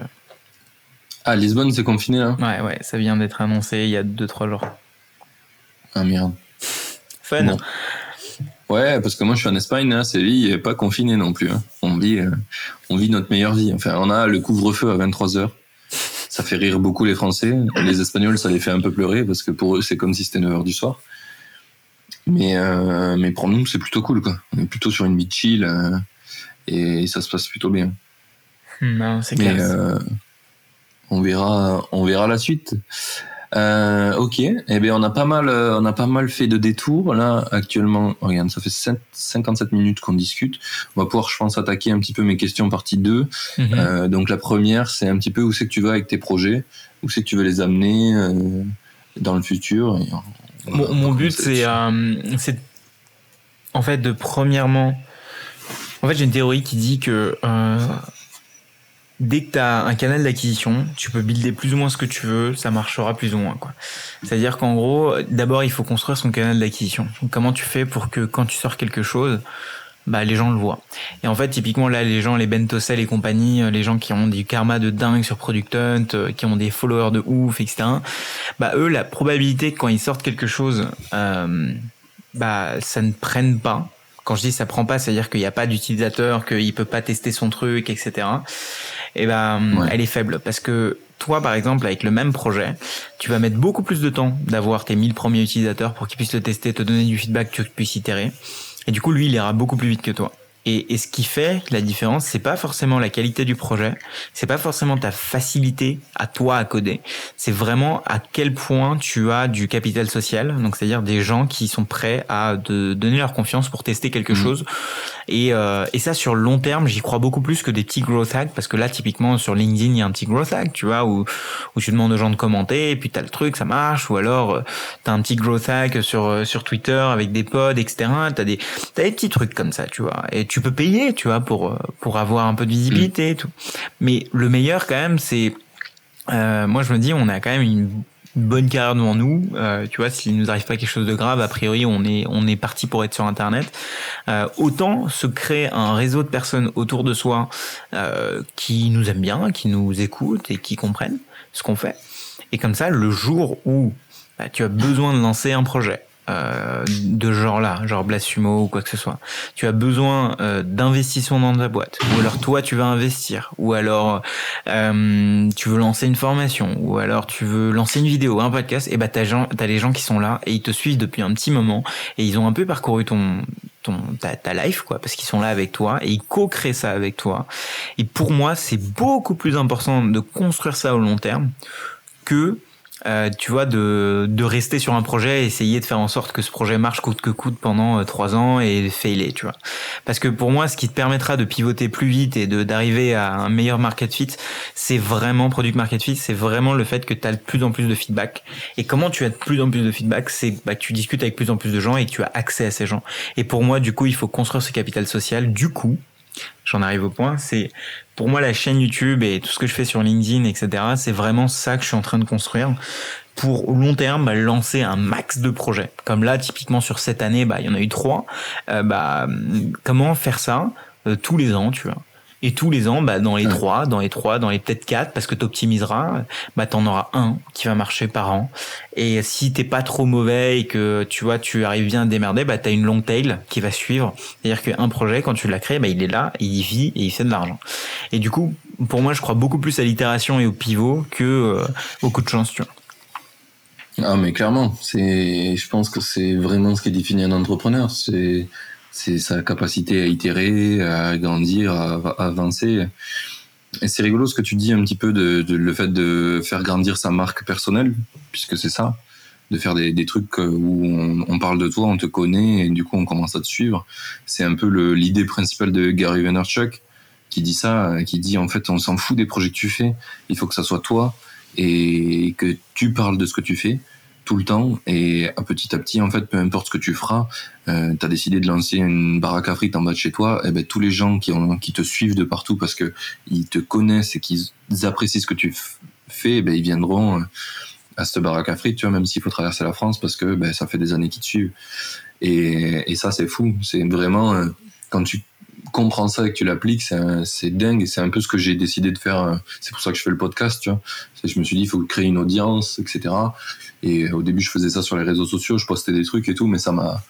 Ah, Lisbonne, c'est confiné là. Ouais, ouais, ça vient d'être annoncé il y a 2-3 jours. Ah merde. Fun. Ouais, parce que moi je suis en Espagne, hein, Séville n'est pas confiné non plus. Hein. On, vit, euh, on vit notre meilleure vie. Enfin, on a le couvre-feu à 23h. Ça fait rire beaucoup les Français. Les Espagnols, ça les fait un peu pleurer parce que pour eux, c'est comme si c'était 9h du soir. Mais, euh, mais pour nous, c'est plutôt cool. Quoi. On est plutôt sur une vie chill euh, et ça se passe plutôt bien. Non, c'est clair. on, verra, on verra la suite. Euh, ok, eh bien on a pas mal, euh, on a pas mal fait de détours là actuellement. Regarde, ça fait 57 minutes qu'on discute. On va pouvoir, je pense, attaquer un petit peu mes questions partie 2. Mhm. euh, donc la première, c'est un petit peu où c'est que tu vas avec tes projets, où c'est que tu veux les amener euh, dans le futur. mon, mon but, c'est, c'est en fait de premièrement, en fait j'ai une théorie qui dit que dès que tu as un canal d'acquisition, tu peux builder plus ou moins ce que tu veux, ça marchera plus ou moins. C'est-à-dire qu'en gros, d'abord, il faut construire son canal d'acquisition. Comment tu fais pour que quand tu sors quelque chose, bah, les gens le voient? Et en fait, typiquement, là, les gens, les Bentocel et compagnie, euh, les gens qui ont du karma de dingue sur Product Hunt, euh, qui ont des followers de ouf, etc., bah, eux, la probabilité que quand ils sortent quelque chose, euh, bah, ça ne prenne pas, quand je dis ça prend pas, c'est-à-dire qu'il n'y a pas d'utilisateur, qu'il peut pas tester son truc, etc et eh ben elle est faible parce que toi par exemple avec le même projet, tu vas mettre beaucoup plus de temps d'avoir tes 1000 premiers utilisateurs pour qu'ils puissent le tester, te donner du feedback, que tu puisses itérer. Et du coup lui il ira beaucoup plus vite que toi. Et, et, ce qui fait la différence, c'est pas forcément la qualité du projet, c'est pas forcément ta facilité à toi à coder, c'est vraiment à quel point tu as du capital social, donc c'est-à-dire des gens qui sont prêts à de donner leur confiance pour tester quelque mmh. chose. Et, euh, et ça sur le long terme, j'y crois beaucoup plus que des petits growth hacks, parce que là typiquement sur LinkedIn, il y a un petit growth hack, tu vois, où, où tu demandes aux gens de commenter, et puis t'as le truc, ça marche, ou alors euh, t'as un petit growth hack sur euh, sur Twitter avec des pods, etc. T'as des t'as des petits trucs comme ça, tu vois, et tu peux payer, tu vois, pour euh, pour avoir un peu de visibilité. Mais le meilleur quand même, c'est euh, moi je me dis, on a quand même une bonne carrière devant nous. Euh, tu vois, s'il nous arrive pas quelque chose de grave, a priori, on est parti pour être sur Internet. Autant se créer un réseau de personnes autour de soi qui nous aiment bien, qui nous écoutent et qui comprennent ce qu'on fait. Et comme ça, le jour où bah, tu as besoin de lancer un projet, euh, de genre-là, genre Blasumo ou quoi que ce soit. Tu as besoin euh, d'investissement dans ta boîte, ou alors toi tu vas investir, ou alors euh, tu veux lancer une formation, ou alors tu veux lancer une vidéo, un podcast, et bah t'as, as les gens qui sont là et ils te suivent depuis un petit moment. Et ils ont un peu parcouru ton ton ta, ta life quoi, parce qu'ils sont là avec toi et ils co-créent ça avec toi. Et pour moi c'est beaucoup plus important de construire ça au long terme que euh, tu vois, de, de rester sur un projet, essayer de faire en sorte que ce projet marche coûte que coûte pendant euh, trois ans et failer, tu vois. Parce que pour moi, ce qui te permettra de pivoter plus vite et de d'arriver à un meilleur market fit, c'est vraiment product market fit, c'est vraiment le fait que tu as de plus en plus de feedback. Et comment tu as de plus en plus de feedback, c'est bah, que tu discutes avec plus en plus de gens et que tu as accès à ces gens. Et pour moi, du coup, il faut construire ce capital social. Du coup, j'en arrive au point, c'est pour moi la chaîne YouTube et tout ce que je fais sur LinkedIn, etc. C'est vraiment ça que je suis en train de construire pour au long terme bah, lancer un max de projets. Comme là, typiquement sur cette année, bah, il y en a eu trois. Euh, bah, comment faire ça euh, tous les ans, tu vois et tous les ans, bah, dans les trois, dans les trois, dans les peut-être quatre, parce que tu optimiseras, bah, tu en auras un qui va marcher par an. Et si t'es pas trop mauvais et que tu vois, tu arrives bien à démerder, bah, tu as une long tail qui va suivre. C'est-à-dire qu'un projet, quand tu l'as créé, bah, il est là, il vit et il fait de l'argent. Et du coup, pour moi, je crois beaucoup plus à l'itération et au pivot que euh, au coup de chance, tu vois. Ah, mais clairement, c'est, je pense que c'est vraiment ce qui définit un entrepreneur. C'est, c'est sa capacité à itérer, à grandir, à, avancer. Et c'est rigolo ce que tu dis un petit peu de, le fait de faire grandir sa marque personnelle, puisque c'est ça, de faire des, trucs où on, parle de toi, on te connaît et du coup on commence à te suivre. C'est un peu l'idée principale de Gary Vaynerchuk qui dit ça, qui dit en fait on s'en fout des projets que tu fais, il faut que ça soit toi et que tu parles de ce que tu fais tout le temps et à petit à petit en fait peu importe ce que tu feras euh, tu as décidé de lancer une baraque à frites en bas de chez toi et ben tous les gens qui ont qui te suivent de partout parce que ils te connaissent et qu'ils apprécient ce que tu fais ben ils viendront euh, à cette baraque à frites tu vois même s'il faut traverser la France parce que ben ça fait des années qu'ils te suivent et, et ça c'est fou c'est vraiment euh, quand tu comprends ça et que tu l'appliques, c'est dingue. Et c'est un peu ce que j'ai décidé de faire. Euh, c'est pour ça que je fais le podcast, tu vois. Je me suis dit, il faut créer une audience, etc. Et au début, je faisais ça sur les réseaux sociaux, je postais des trucs et tout, mais ça m'a,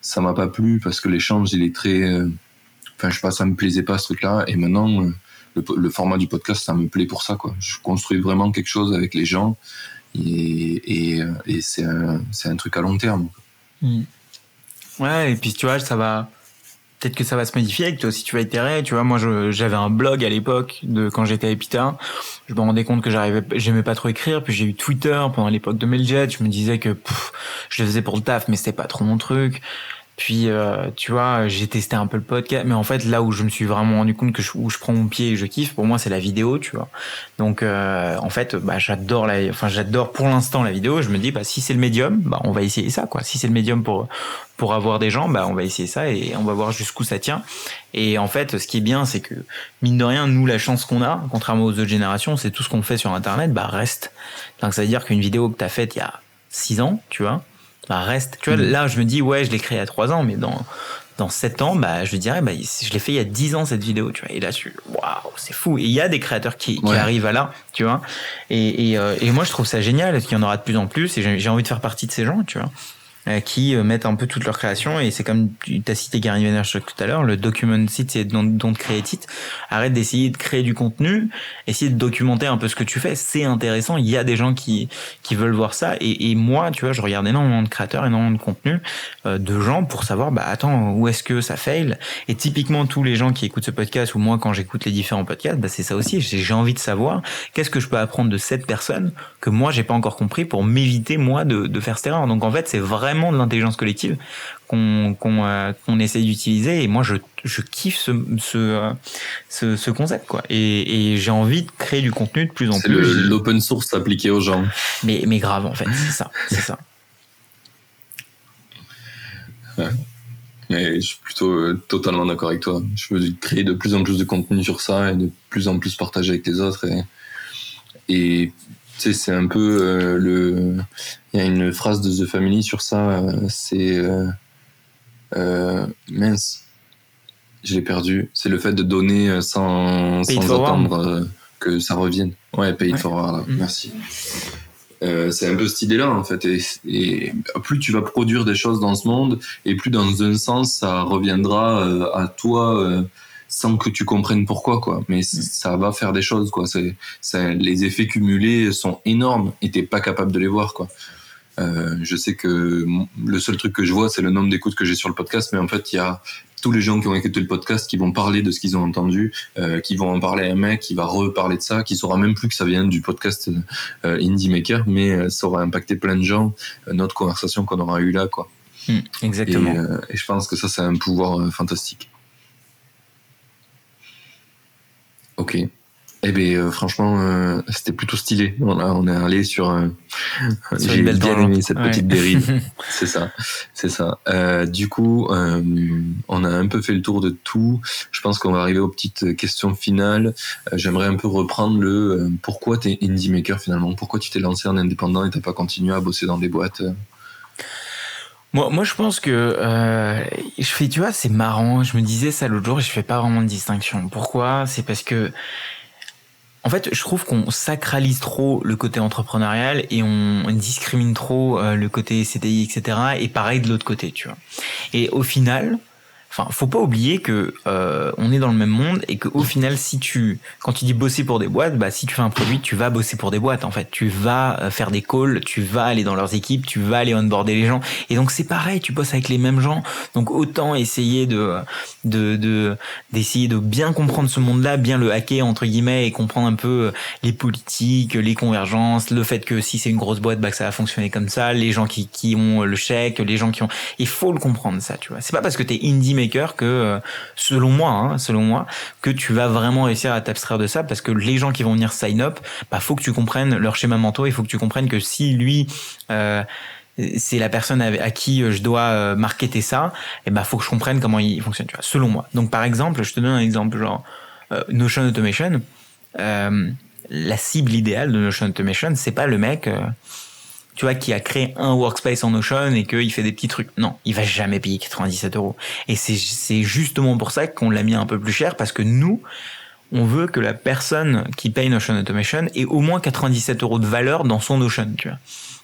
ça m'a pas plu parce que l'échange, il est très, euh, enfin, je sais pas, ça me plaisait pas ce truc-là. Et maintenant, euh, le, format du podcast, ça me plaît pour ça, quoi. Je construis vraiment quelque chose avec les gens et, et, c'est un, un, truc à long terme. Mmh. Ouais, et puis tu vois, ça va peut-être que ça va se modifier, que toi aussi tu vas itérer. Tu vois, moi j'avais un blog à l'époque de quand j'étais à Epita. Je me rendais compte que j'arrivais, j'aimais pas trop écrire. Puis j'ai eu Twitter pendant l'époque de Mailjet. Je me disais que je le faisais pour le taf, mais c'était pas trop mon truc. Puis, euh, tu vois, j'ai testé un peu le podcast, mais en fait, là où je me suis vraiment rendu compte que je, où je prends mon pied et je kiffe, pour moi, c'est la vidéo, tu vois. Donc, euh, en fait, bah, j'adore la, enfin, j'adore pour l'instant la vidéo. Je me dis, bah, si c'est le médium, bah, on va essayer ça, quoi. Si c'est le médium pour pour avoir des gens, on va essayer ça et on va voir jusqu'où ça tient. Et en fait, ce qui est bien, c'est que mine de rien, nous, la chance qu'on a, contrairement aux autres générations, c'est tout ce qu'on fait sur Internet, bah, reste. Donc, ça veut dire qu'une vidéo que t'as faite il y a six ans, tu vois bah, reste. Tu vois, mm. là, je me dis, ouais, je l'ai créé il y a 3 ans, mais dans, dans 7 ans, bah, je dirais, bah, je l'ai fait il y a 10 ans, cette vidéo, tu vois. Et là, je waouh, c'est fou. Et il y a des créateurs qui, qui arrivent à là, tu vois. Et, et, euh, et moi, je trouve ça génial, parce qu'il y en aura de plus en plus, et j'ai envie de faire partie de ces gens, tu vois. Euh, qui euh, mettent un peu toute leur création et c'est comme tu as cité Gary Vaynerchuk tout à l'heure le document site et don't, don't create it. Arrête d'essayer de créer du contenu essayer de documenter un peu ce que tu fais. C'est intéressant. Il y a des gens qui qui veulent voir ça. Et, et moi tu vois je regarde énormément de créateurs énormément de contenu euh, de gens pour savoir bah attends où est-ce que ça fail? Et typiquement tous les gens qui écoutent ce podcast ou moi quand j'écoute les différents podcasts bah c'est ça aussi. J'ai envie de savoir qu'est-ce que je peux apprendre de cette personne que moi j'ai pas encore compris pour m'éviter moi de, de faire cette erreur. Donc en fait c'est vrai de l'intelligence collective qu'on qu'on euh, qu'on essaie d'utiliser. Et moi je, je kiffe ce ce, euh, ce, ce concept quoi. Et, et j'ai envie de créer du contenu de plus en plus. c'est l'open source appliqué aux gens. Mais mais grave en fait. C'est ça. C'est ça. Mais je suis plutôt euh, totalement d'accord avec toi. Je veux créer de plus en plus de contenu sur ça et de plus en plus partager avec les autres et et c'est un peu euh, le. Il y a une phrase de The Family sur ça. Euh, c'est euh, mince, je l'ai perdu. C'est le fait de donner sans, sans attendre que ça revienne. Ouais, pay it forward. Mm. Merci. c'est un peu cette idée-là en fait. Et, plus tu vas produire des choses dans ce monde, et plus dans un sens ça reviendra à toi sans que tu comprennes pourquoi quoi mais mm. ça va faire des choses quoi c'est les effets cumulés sont énormes et t'es pas capable de les voir quoi euh, je sais que le seul truc que je vois c'est le nombre d'écoutes que j'ai sur le podcast mais en fait il y a tous les gens qui ont écouté le podcast qui vont parler de ce qu'ils ont entendu, euh, qui vont en parler à un mec, qui va reparler de ça, qui saura même plus que ça vient du podcast euh, Indie Maker, mais ça aura impacté plein de gens, notre conversation qu'on aura eu là, quoi. Mm, exactement. Et, et, je pense que ça, c'est un pouvoir fantastique. Ok. Eh bien, euh, franchement, euh, c'était plutôt stylé. On, on est allé sur. Euh, J'ai bien aimé cette petite dérive. c'est ça, c'est ça. Du coup, on a un peu fait le tour de tout. Je pense qu'on va arriver aux petites questions finales. J'aimerais un peu reprendre le pourquoi t'es indie maker finalement? Pourquoi tu t'es lancé en indépendant et t'as pas continué à bosser dans des boîtes moi, moi, je pense que euh, je fais, tu vois, c'est marrant. Je me disais ça l'autre jour et je fais pas vraiment de distinction. Pourquoi? C'est parce que, en fait, je trouve qu'on sacralise trop le côté entrepreneurial et on discrimine trop euh, le côté CDI, etc. Et pareil de l'autre côté, tu vois. Et au final, Enfin, faut pas oublier que euh, on est dans le même monde et qu'au final, si tu, quand tu dis bosser pour des boîtes, bah si tu fais un produit, tu vas bosser pour des boîtes. En fait, tu vas euh, faire des calls, tu vas aller dans leurs équipes, tu vas aller onboarder les gens. Et donc c'est pareil, tu bosses avec les mêmes gens. Donc autant essayer de de de d'essayer de bien comprendre ce monde-là, bien le hacker entre guillemets et comprendre un peu euh, les politiques, les convergences, le fait que si c'est une grosse boîte, bah que ça va fonctionner comme ça, les gens qui qui ont le chèque, les gens qui ont, il faut le comprendre ça, tu vois. C'est pas parce que t'es indie que, selon moi, hein, selon moi, que tu vas vraiment réussir à t'abstraire de ça parce que les gens qui vont venir sign up, bah faut que tu comprennes leur schéma mentaux, il faut que tu comprennes que si lui euh, c'est la personne à, qui je dois marketer ça, et bah faut que je comprenne comment il fonctionne, tu vois, selon moi. Donc par exemple, je te donne un exemple genre Notion Automation. Euh, la cible idéale de Notion Automation, c'est pas le mec, euh, tu vois, qui a créé un workspace en Notion et qu'il fait des petits trucs. Non, il va jamais payer 97 euros. Et c'est justement pour ça qu'on l'a mis un peu plus cher parce que nous, on veut que la personne qui paye Notion Automation ait au moins 97 euros de valeur dans son Notion, tu vois.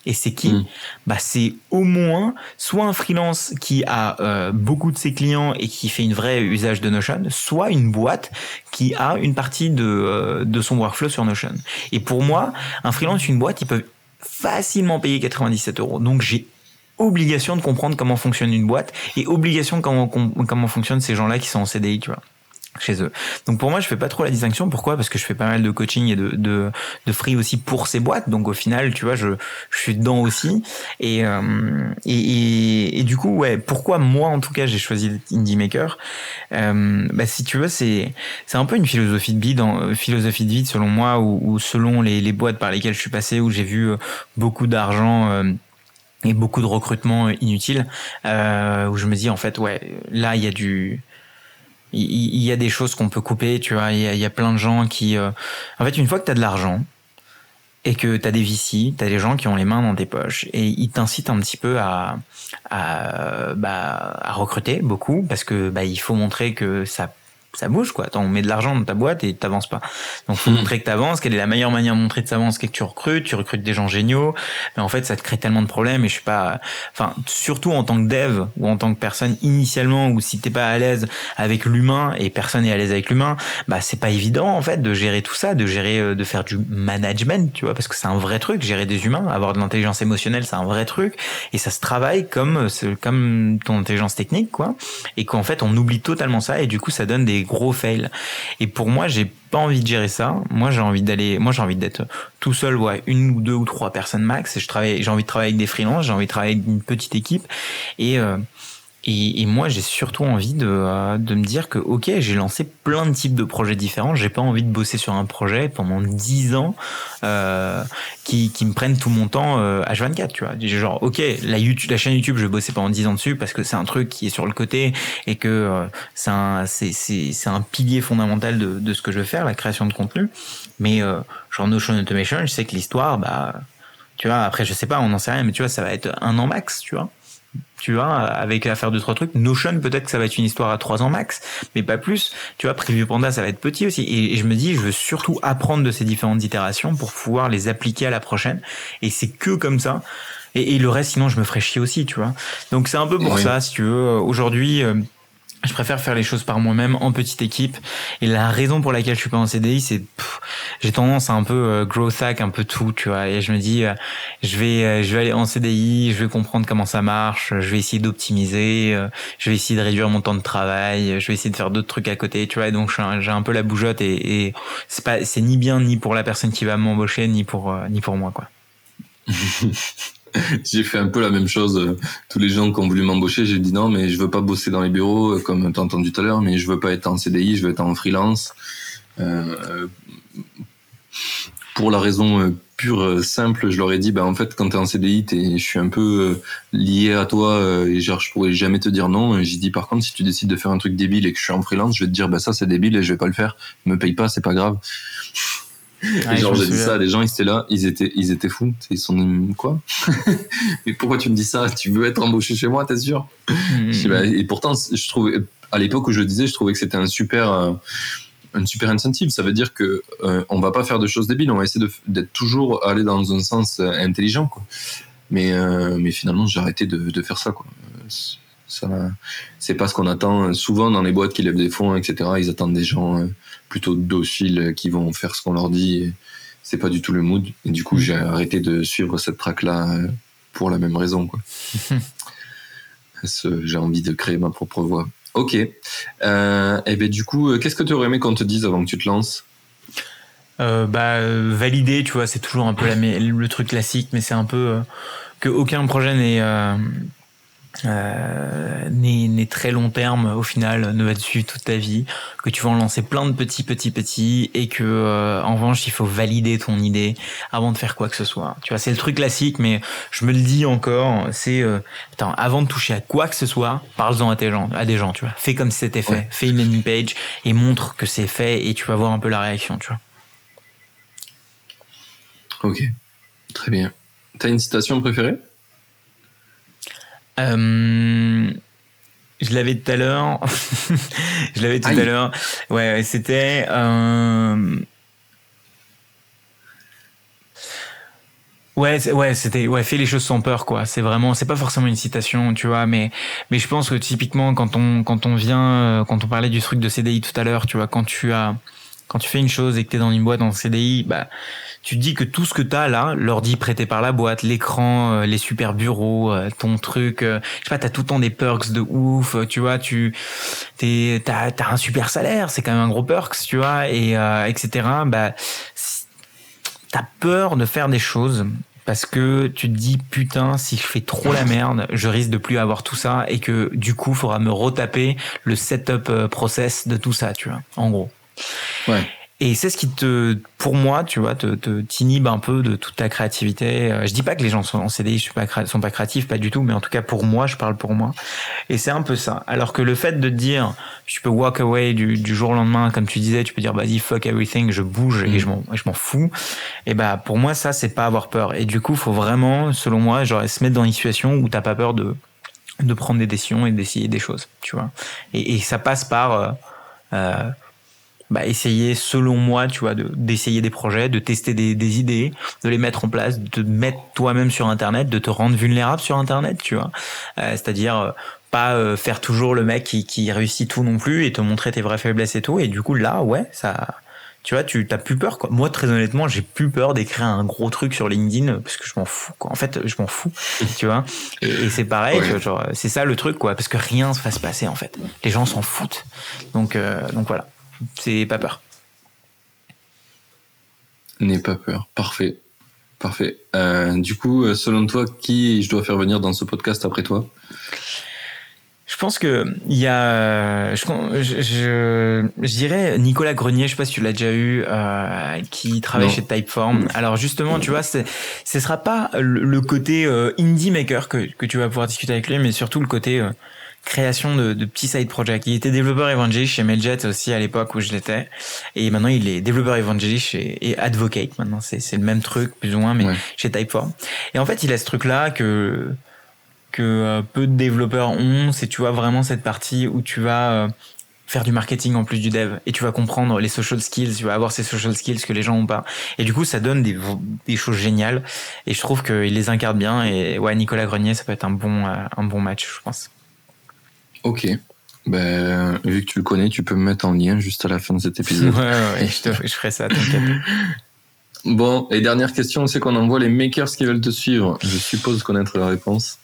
Et c'est qui mm. Bah c'est au moins soit un freelance qui a euh, beaucoup de ses clients et qui fait une vraie usage de Notion, soit une boîte qui a une partie de, euh, de son workflow sur Notion. Et pour moi, un freelance, une boîte, ils peuvent facilement payer 97 euros. Donc j'ai obligation de comprendre comment fonctionne une boîte et obligation comment, comment fonctionnent ces gens-là qui sont en CDI, tu vois chez eux. Donc pour moi, je fais pas trop la distinction. Pourquoi? Parce que je fais pas mal de coaching et de, de, free aussi pour ces boîtes. Donc au final, tu vois, je, je suis dedans aussi. Et, euh, et, et, du coup, ouais, pourquoi moi en tout cas j'ai choisi Indie Maker? Euh, bah, Si tu veux, c'est un peu une philosophie de vie, philosophie de vie selon moi, ou, selon les, les boîtes par lesquelles je suis passé, où j'ai vu euh, beaucoup d'argent. Et beaucoup de recrutement inutile euh, où je me dis en fait ouais là il y a du il, y a des choses qu'on peut couper, tu vois. Il y, a, plein de gens qui. Euh, en fait, une fois que tu as de l'argent et que tu as des VC, tu as des gens qui ont les mains dans tes poches et ils t'incitent un petit peu à, à, bah, à recruter beaucoup parce que bah, il faut montrer que ça ça bouge quoi. Attends, on met de l'argent dans ta boîte et t'avances pas. Donc faut hmm. montrer que t'avances. Quelle est la meilleure manière de montrer que t'avances, c'est que tu recrutes, tu recrutes des gens géniaux. Mais en fait, ça te crée tellement de problèmes et je suis pas. Enfin, surtout en tant que dev ou en tant que personne initialement ou si t'es pas à l'aise avec l'humain et personne n'est à l'aise avec l'humain, bah c'est pas évident en fait de gérer tout ça, de gérer, euh, de faire du management, tu vois, parce que c'est un vrai truc. Gérer des humains, avoir de l'intelligence émotionnelle, c'est un vrai truc et ça se travaille comme comme ton intelligence technique quoi. Et qu'en fait, on oublie totalement ça et du coup, ça donne des gros fail. Et pour moi, j'ai pas envie de gérer ça. Moi, j'ai envie d'aller, moi, j'ai envie d'être tout seul, ouais, une ou deux ou trois personnes max. Je travaille, j'ai envie de travailler avec des freelances, j'ai envie de travailler avec une petite équipe. Et, euh, et, moi, j'ai surtout envie de, euh, de me dire que, ok, j'ai lancé plein de types de projets différents. J'ai pas envie de bosser sur un projet pendant 10 ans euh, qui, qui me prennent tout mon temps euh, H24, tu vois. Genre, ok, la, chaîne YouTube, je vais bosser pendant 10 ans dessus parce que c'est un truc qui est sur le côté et que euh, c'est un, un pilier fondamental de, de ce que je veux faire, la création de contenu. Mais euh, genre Notion Automation, je sais que l'histoire, bah, tu vois, après, je sais pas, on n'en sait rien, mais tu vois, ça va être un an max, tu vois tu vois, avec l'affaire de trois trucs. Notion, peut-être que ça va être une histoire à trois ans max, mais pas plus. Tu vois, Preview Panda, ça va être petit aussi. Et, je me dis, je veux surtout apprendre de ces différentes itérations pour pouvoir les appliquer à la prochaine. Et c'est que comme ça. Et, le reste, sinon, je me ferais chier aussi, tu vois. Donc c'est un peu pour ça, si tu veux. Aujourd'hui, euh, je préfère faire les choses par moi-même en petite équipe. Et la raison pour laquelle je suis pas en CDI, c'est j'ai tendance à un peu euh, growth un peu tout, tu vois. Et je me dis, euh, je vais, euh, je vais aller en CDI, je vais comprendre comment ça marche, je vais essayer d'optimiser, je vais essayer de réduire mon temps de travail, je vais essayer de faire d'autres trucs à côté, tu vois. Et donc j'ai un peu la bougeotte et, et c'est pas, c'est ni bien ni pour la personne qui va m'embaucher ni pour ni pour moi, quoi. j'ai fait un peu la même chose. Tous les gens qui ont voulu m'embaucher, j'ai dit non, mais je veux pas bosser dans les bureaux, comme tu as entendu tout à l'heure, mais je veux pas être en CDI, je veux être en freelance. Euh, pour la raison euh, pure, euh, simple, je leur ai dit, bah, en fait, quand tu es en CDI, je suis un peu lié à toi et genre, je pourrais jamais te dire non. J'ai dit, par contre, si tu décides de faire un truc débile et que je suis en freelance, je vais te dire, bah, ça, c'est débile et je vais pas le faire. Me paye pas, c'est pas grave. Genre, j'ai dit ça, les gens, ils étaient là, ils étaient, ils étaient fous. Ils sont dit, quoi? Mais pourquoi tu me dis ça? Tu veux être embauché chez moi, t'es sûr? Hmm. Bah, et pourtant, je trouvais, à l'époque où je le disais, je trouvais que c'était un super, euh, super incentive. Ça veut dire que euh, on va pas faire de choses débiles, on va essayer d'être toujours aller dans un sens euh, intelligent. Quoi. Mais, mais finalement, j'ai arrêté de, de, faire ça. Quoi. Ça, c'est pas ce qu'on attend. Souvent dans les boîtes qui lèvent des fonds, etc. Ils attendent des gens plutôt dociles qui vont faire ce qu'on leur dit. C'est pas du tout le mood. Et du coup, j'ai arrêté de suivre cette track là pour la même raison. Quoi. j'ai envie de créer ma propre voie. Ok. Euh, et ben du coup, euh, qu'est-ce que tu aurais aimé qu'on te dise avant que tu te lances? Euh, Bah valider, tu vois, c'est toujours un peu la, le truc classique, mais c'est un peu que aucun projet n'est euh, n'est très long terme au final, ne va te suivre toute ta vie, que tu vas en lancer plein de petits, petits, petits, et que euh, en revanche il faut valider ton idée avant de faire quoi que ce soit. Tu vois, c'est le truc classique, mais je me le dis encore, c'est euh, avant de toucher à quoi que ce soit, parle-en à tes gens, à des gens, tu vois. Fais comme si c'était fait, fais une landing page et montre que c'est fait, et tu vas voir un peu la réaction, tu vois. Ok, très bien. T'as une citation préférée? Euh, je l'avais tout à l'heure. je l'avais tout à l'heure. Ouais, c'était. Euh... Ouais, ouais, c'était ouais, fais les choses sans peur quoi. C'est vraiment, c'est pas forcément une citation, tu vois, mais mais je pense que typiquement quand on quand on vient, euh, quand on parlait du truc de CDI tout à l'heure, tu vois, quand tu as quand tu fais une chose et que tu es dans une boîte en CDI, bah tu dis que tout ce que tu as là, l'ordi prêté par la boîte, l'écran, euh, les super bureaux, euh, ton truc, euh, je sais pas, t'as tout le temps des perks de ouf, tu vois, tu t'es t'as as un super salaire, c'est quand même un gros perks, tu vois, et etc. Bah t'as peur de faire des choses parce que tu te dis putain si je fais trop la merde je risque de plus avoir tout ça et que du coup faudra me retaper le setup process de tout ça tu vois en gros ouais et c'est ce qui te, pour moi, tu vois, te, te t'inhibe un peu de toute ta créativité. Euh, je dis pas que les gens sont en CDI, sont pas, sont pas créatifs, pas du tout, mais en tout cas pour moi, je parle pour moi. Et c'est un peu ça. Alors que le fait de dire, tu peux walk away du, du jour au lendemain, comme tu disais, tu peux dire, vas-y, fuck everything, je bouge et mm. je m'en, je m'en fous. Et bah, pour moi, ça, c'est pas avoir peur. Et du coup, faut vraiment, selon moi, genre, se mettre dans une situation où t'as pas peur de, de prendre des décisions et d'essayer des choses, tu vois. Et, et ça passe par, euh, euh bah, essayer, selon moi, tu vois, d'essayer des projets, de tester des, des, idées, de les mettre en place, de te mettre toi-même sur Internet, de te rendre vulnérable sur Internet, tu vois. Euh, C'est-à-dire euh, pas euh, faire toujours le mec qui, qui réussit tout non plus et te montrer tes vraies faiblesses et tout. Et du coup, là, ouais, ça, tu vois, tu t'as plus peur quoi. Moi, très honnêtement, j'ai plus peur d'écrire un gros truc sur LinkedIn parce que je m'en fous quoi. En fait, je m'en fous, tu vois. Et, et c'est pareil, genre, c'est ça le truc quoi, parce que rien se va se passer en fait. Les gens s'en foutent. Donc, euh, donc voilà. C'est pas peur. N'aie pas peur. Parfait. Parfait. Euh, du coup, euh, selon toi, qui je dois faire venir dans ce podcast après toi? Je pense que il y a, je, je, dirais Nicolas Grenier, je sais pas si tu l'as déjà eu, euh, qui travaille chez Typeform. Alors justement, tu vois, ce sera pas le, côté indie maker que, que tu vas pouvoir discuter avec lui, mais surtout le côté création de, de, petits side projects. Il était développeur évangéliste chez Mailjet aussi à l'époque où je l'étais. Et maintenant, il est développeur évangéliste chez, et advocate. Maintenant, c'est, c'est le même truc, plus ou moins, mais chez Typeform. Et en fait, il a ce truc-là que, que euh, peu de développeurs ont. C'est, tu vois, vraiment cette partie où tu vas euh, faire du marketing en plus du dev et tu vas comprendre les social skills, tu vas avoir ces social skills que les gens ont pas. Et du coup, ça donne des, des choses géniales. Et je trouve qu'il les incarne bien. Et ouais, Nicolas Grenier, ça peut être un bon, euh, un bon match, je pense. Ok. Ben, vu que tu le connais, tu peux me mettre en lien juste à la fin de cet épisode. ouais, ouais, je, je ferai ça, t'inquiète. Bon, et dernière question, c'est qu'on envoie les makers qui veulent te suivre. Je suppose connaître la réponse.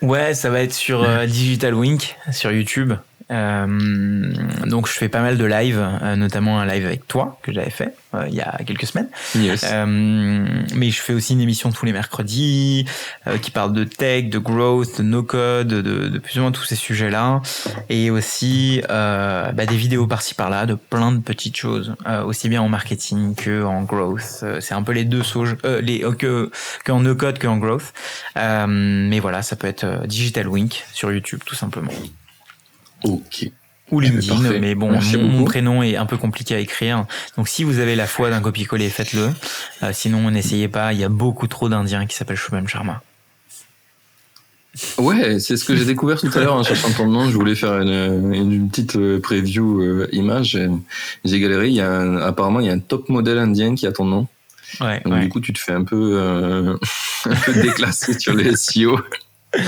Ouais, ça va être sur euh, Digital Wink, sur YouTube. Euh, donc je fais pas mal de live, euh, notamment un live avec toi que j'avais fait euh, il y a quelques semaines. Yes. mais je fais aussi une émission tous les mercredis qui parle de tech, de growth, de no code, de, de plus ou moins tous ces sujets-là, et aussi bah, des vidéos par-ci par-là de plein de petites choses, aussi bien en marketing que en growth. C'est un peu les deux sauges, les que que en no code que en growth. mais voilà, ça peut être Digital Wink sur YouTube tout simplement. Ok. Ou LinkedIn, mais bon, mon, prénom est un peu compliqué à écrire. Donc si vous avez la foi d'un copier-coller, faites-le. Euh, sinon, n'essayez pas. Il y a beaucoup trop d'Indiens qui s'appellent Shubham Sharma. Ouais, c'est ce que j'ai découvert tout à l'heure en cherchant ton nom. Je voulais faire une, une petite euh, preview euh, image. J'ai galéré. Il y a apparemment, il y a un top modèle indien qui a ton nom. Ouais, Donc du coup, tu te fais un peu, euh, un peu déclassé sur les SEO ouais,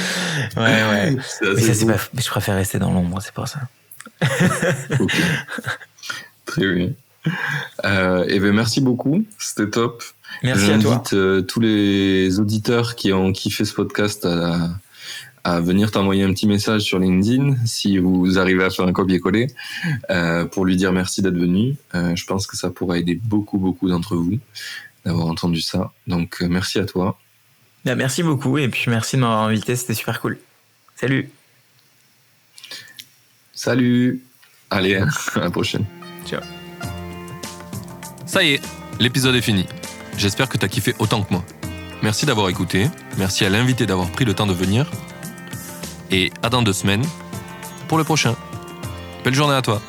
ouais. Mais ça, c'est pas... Je préfère rester dans l'ombre, c'est pour ça. ok. Très bien. Euh, et ben merci beaucoup, c'était top. Merci à toi. Euh, tous les auditeurs qui ont kiffé ce podcast à, à venir t'envoyer un petit message sur LinkedIn si vous arrivez à faire un copier-coller euh, pour lui dire merci d'être venu. Euh, je pense que ça pourrait aider beaucoup beaucoup d'entre vous d'avoir entendu ça. Donc euh, merci à toi bah, merci beaucoup et puis merci de m'avoir invité, c'était super cool. Salut. Salut. Allez, à la prochaine. Ciao. Ça y est, l'épisode est fini. J'espère que t'as kiffé autant que moi. Merci d'avoir écouté, merci à l'invité d'avoir pris le temps de venir. Et à dans deux semaines pour le prochain. Belle journée à toi.